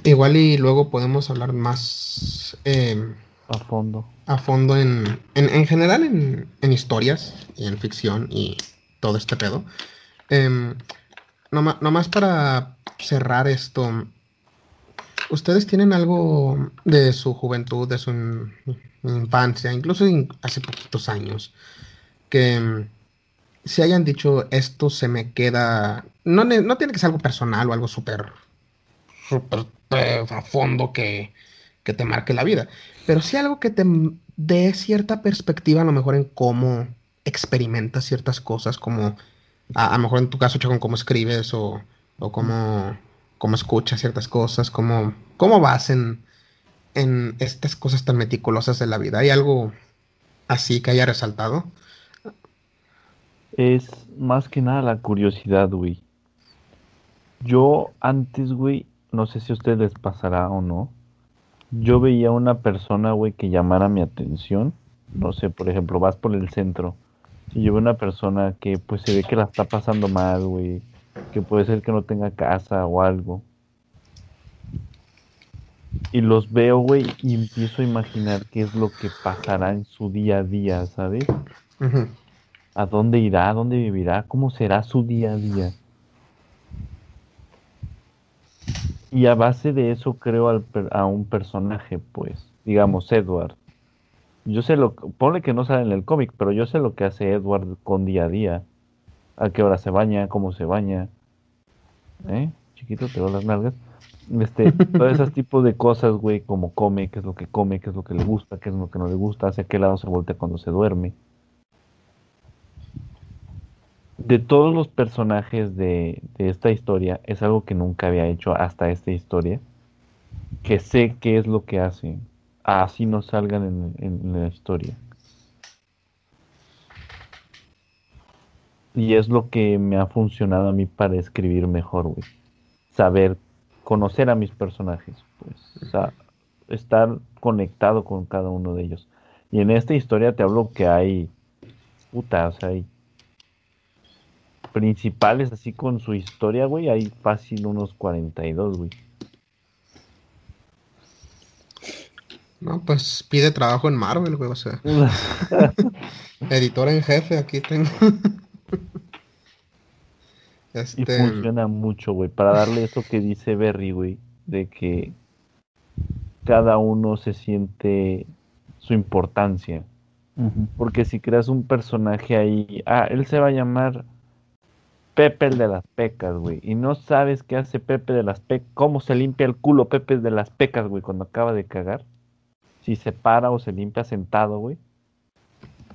Igual y luego podemos hablar más eh, a fondo. a fondo en, en, en general en, en historias y en ficción y todo este pedo. Em, noma- nomás para cerrar esto, ¿ustedes tienen algo de su juventud, de su in- infancia, incluso in- hace poquitos años, que em, se hayan dicho esto se me queda, no, no tiene que ser algo personal o algo súper, súper eh, a fondo que, que te marque la vida, pero sí algo que te dé cierta perspectiva a lo mejor en cómo experimentas ciertas cosas, como a, lo mejor en tu caso, Chacón, cómo escribes o, o cómo, cómo escuchas ciertas cosas, cómo, cómo vas en, en estas cosas tan meticulosas de la vida. ¿Hay algo así que haya resaltado? Es más que nada la curiosidad, güey. Yo antes, güey, no sé si a ustedes les pasará o no. Yo veía una persona, güey, que llamara mi atención. No sé, por ejemplo, vas por el centro y yo veo una persona que pues se ve que la está pasando mal, güey. Que puede ser que no tenga casa o algo. Y los veo, güey, y empiezo a imaginar qué es lo que pasará en su día a día, ¿sabes? ¿A dónde irá? ¿A dónde vivirá? ¿Cómo será su día a día? Y a base de eso creo al per- a un personaje, pues, digamos, Edward. Yo sé lo que, ponle que no sale en el cómic, pero yo sé lo que hace Edward con día a día. A qué hora se baña, cómo se baña. ¿Eh? Chiquito, te veo las nalgas. Este, todo ese tipo de cosas, güey, como come, qué es lo que come, qué es lo que le gusta, qué es lo que no le gusta, hacia qué lado se voltea cuando se duerme. De todos los personajes de, de esta historia, es algo que nunca había hecho hasta esta historia. Que sé qué es lo que hacen. Así no salgan en, en la historia. Y es lo que me ha funcionado a mí para escribir mejor, güey. Saber conocer a mis personajes, pues. O sea, estar conectado con cada uno de ellos. Y en esta historia te hablo que hay. Puta, o sea, hay principales así con su historia, güey. Hay fácil unos 42, güey. No, pues pide trabajo en Marvel, güey, o sea, editor en jefe, aquí tengo. Y Este, funciona mucho, güey, para darle eso que dice Berry, güey, de que cada uno se siente su importancia. Porque si creas un personaje ahí, ah, él se va a llamar Pepe el de las pecas, güey, y no sabes qué hace Pepe de las pecas, cómo se limpia el culo Pepe de las pecas, güey, cuando acaba de cagar. Si se para o se limpia sentado, güey,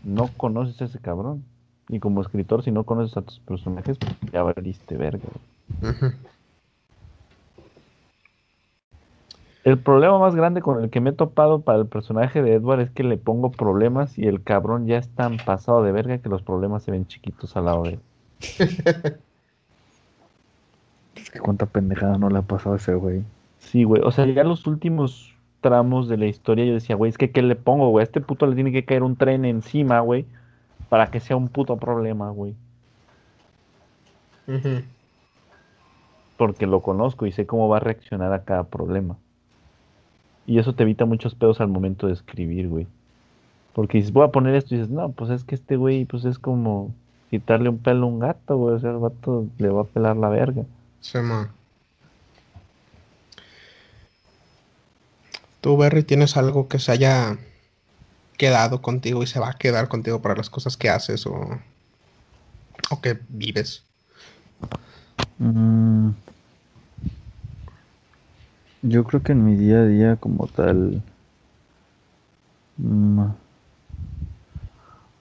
no conoces a ese cabrón. Y como escritor, si no conoces a tus personajes, pues ya valiste verga, güey. El problema más grande con el que me he topado para el personaje de Edward es que le pongo problemas y el cabrón ya es tan pasado de verga que los problemas se ven chiquitos al lado de él. Es que cuánta pendejada no le ha pasado a ese güey. Sí, güey. O sea, ya los últimos tramos de la historia yo decía, güey, es que ¿qué le pongo, güey? A este puto le tiene que caer un tren encima, güey, para que sea un puto problema, güey. Porque lo conozco y sé cómo va a reaccionar a cada problema. Y eso te evita muchos pedos al momento de escribir, güey. Porque dices, voy a poner esto y dices, no, pues es que este güey, pues es como quitarle un pelo a un gato, güey. O sea, el vato le va a pelar la verga. Sí, ma. ¿Tú, Berry, tienes algo que se haya quedado contigo y se va a quedar contigo para las cosas que haces o, o que vives? Mm. Yo creo que en mi día a día como tal mm,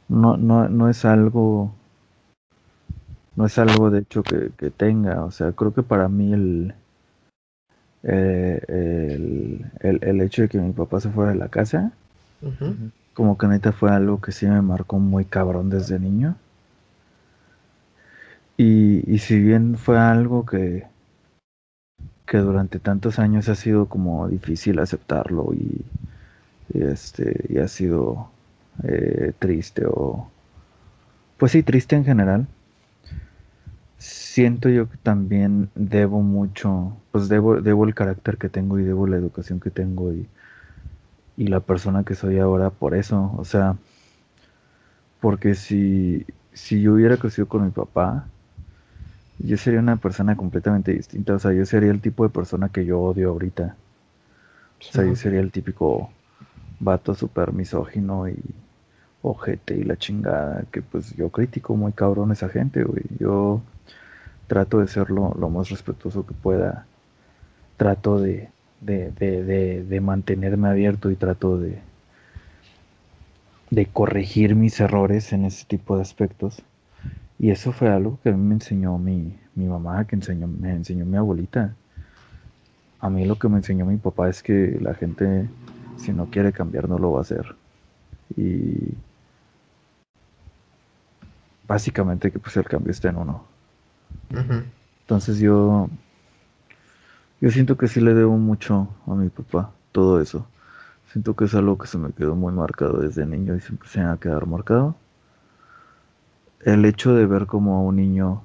no, no, no es algo no es algo de hecho que, que tenga, o sea, creo que para mí el eh, el, hecho de que mi papá se fuera de la casa, como que neta fue algo que sí me marcó muy cabrón desde niño. Y, y si bien fue algo que, que durante tantos años ha sido como difícil aceptarlo y, este y ha sido eh, triste o pues sí triste en general siento yo que también debo mucho pues debo debo el carácter que tengo y debo la educación que tengo y y la persona que soy ahora por eso o sea porque si si yo hubiera crecido con mi papá yo sería una persona completamente distinta. O sea, yo sería el tipo de persona que yo odio ahorita. O sea, yo sería el típico vato súper misógino y ojete y la chingada. Que pues yo critico muy cabrón a esa gente, güey. Yo trato de ser lo, más respetuoso que pueda. Trato de, de, de, de, mantenerme abierto y trato de, de corregir mis errores en ese tipo de aspectos. Y eso fue algo que me enseñó mi, mamá, que enseñó, me enseñó mi abuelita. A mí lo que me enseñó mi papá es que la gente, si no quiere cambiar, no lo va a hacer. Y básicamente que pues el cambio está en uno. Entonces yo, yo siento que sí le debo mucho a mi papá, todo eso. Siento que es algo que se me quedó muy marcado desde niño y siempre se me va a quedar marcado el hecho de ver como a un niño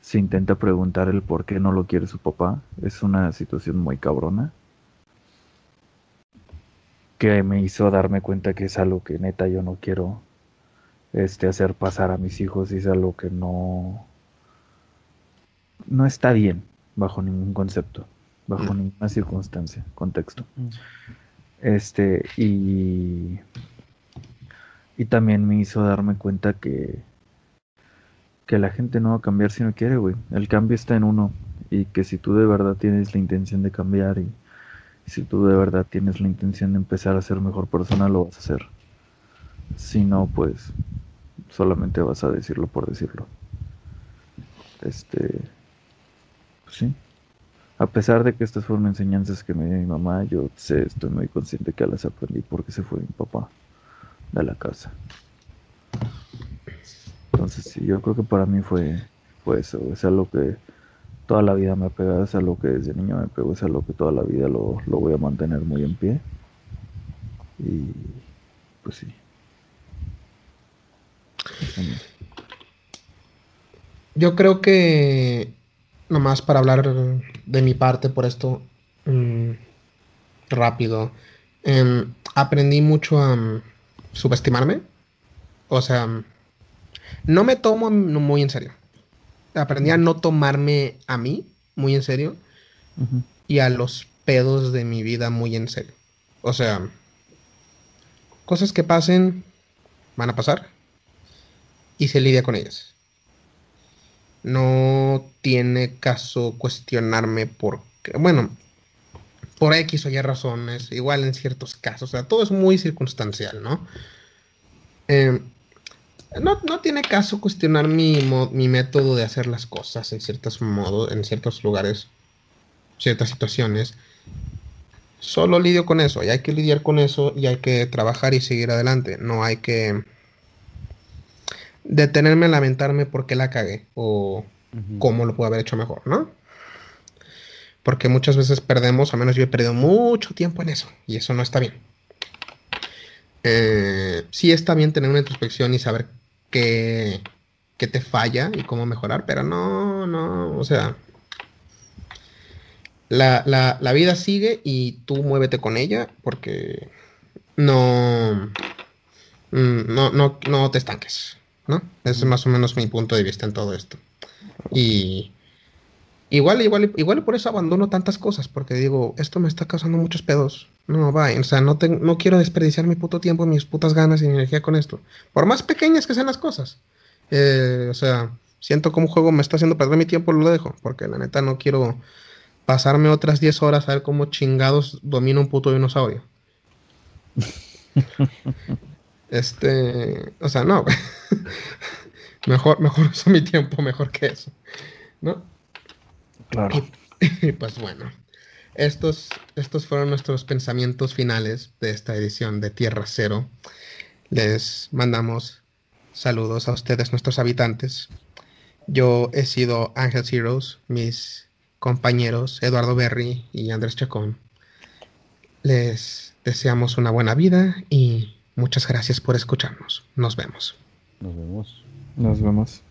se intenta preguntar el por qué no lo quiere su papá es una situación muy cabrona que me hizo darme cuenta que es algo que neta yo no quiero este hacer pasar a mis hijos y es algo que no no está bien bajo ningún concepto bajo mm. ninguna circunstancia contexto mm. este y y también me hizo darme cuenta que, que la gente no va a cambiar si no quiere, güey. El cambio está en uno. Y que si tú de verdad tienes la intención de cambiar y, si tú de verdad tienes la intención de empezar a ser mejor persona, lo vas a hacer. Si no, pues solamente vas a decirlo por decirlo. Este. Sí. A pesar de que estas fueron enseñanzas que me dio mi mamá, yo sé, estoy muy consciente que las aprendí porque se fue mi papá de la casa. Entonces, sí, yo creo que para mí fue, fue eso. Es algo que toda la vida me ha pegado, es algo que desde niño me pegó, es algo que toda la vida lo, voy a mantener muy en pie. Y pues sí. Yo creo que, nomás para hablar de mi parte por esto, mm, rápido, em, aprendí mucho a, subestimarme. O sea, no me tomo muy en serio. Aprendí a no tomarme a mí muy en serio y a los pedos de mi vida muy en serio. O sea, cosas que pasen van a pasar y se lidia con ellas. No tiene caso cuestionarme porque, bueno, por X o Y razones, igual en ciertos casos, o sea, todo es muy circunstancial, ¿no? Em, no, no, tiene caso cuestionar mi, mi, método de hacer las cosas en ciertos modos, en ciertos lugares, ciertas situaciones. Solo lidio con eso y hay que lidiar con eso y hay que trabajar y seguir adelante. No hay que detenerme a lamentarme porque la cagué o cómo lo puedo haber hecho mejor, ¿no? Porque muchas veces perdemos, al menos yo he perdido mucho tiempo en eso, y eso no está bien. Eh, sí está bien tener una introspección y saber qué, qué te falla y cómo mejorar, pero no, no, o sea, la, la, vida sigue y tú muévete con ella porque no, mm, no, no, no te estanques, ¿no? Ese es más o menos mi punto de vista en todo esto. Y Igual, igual, igual por eso abandono tantas cosas, porque digo, esto me está causando muchos pedos. No, va, o sea, no, no quiero desperdiciar mi puto tiempo, mis putas ganas y energía con esto. Por más pequeñas que sean las cosas. Eh, o sea, siento como un juego me está haciendo perder mi tiempo, lo dejo, porque la neta no quiero pasarme otras 10 horas a ver cómo chingados domina un puto dinosaurio. este, o sea, no. mejor, mejor uso mi tiempo mejor que eso. ¿No? Claro. Y, pues bueno. estos, estos fueron nuestros pensamientos finales de esta edición de Tierra Cero. Les mandamos saludos a ustedes, nuestros habitantes. Yo he sido Ángel Heroes, mis compañeros Eduardo Berry y Andrés Chacón. Les deseamos una buena vida y muchas gracias por escucharnos. Nos vemos. Nos vemos. Nos vemos.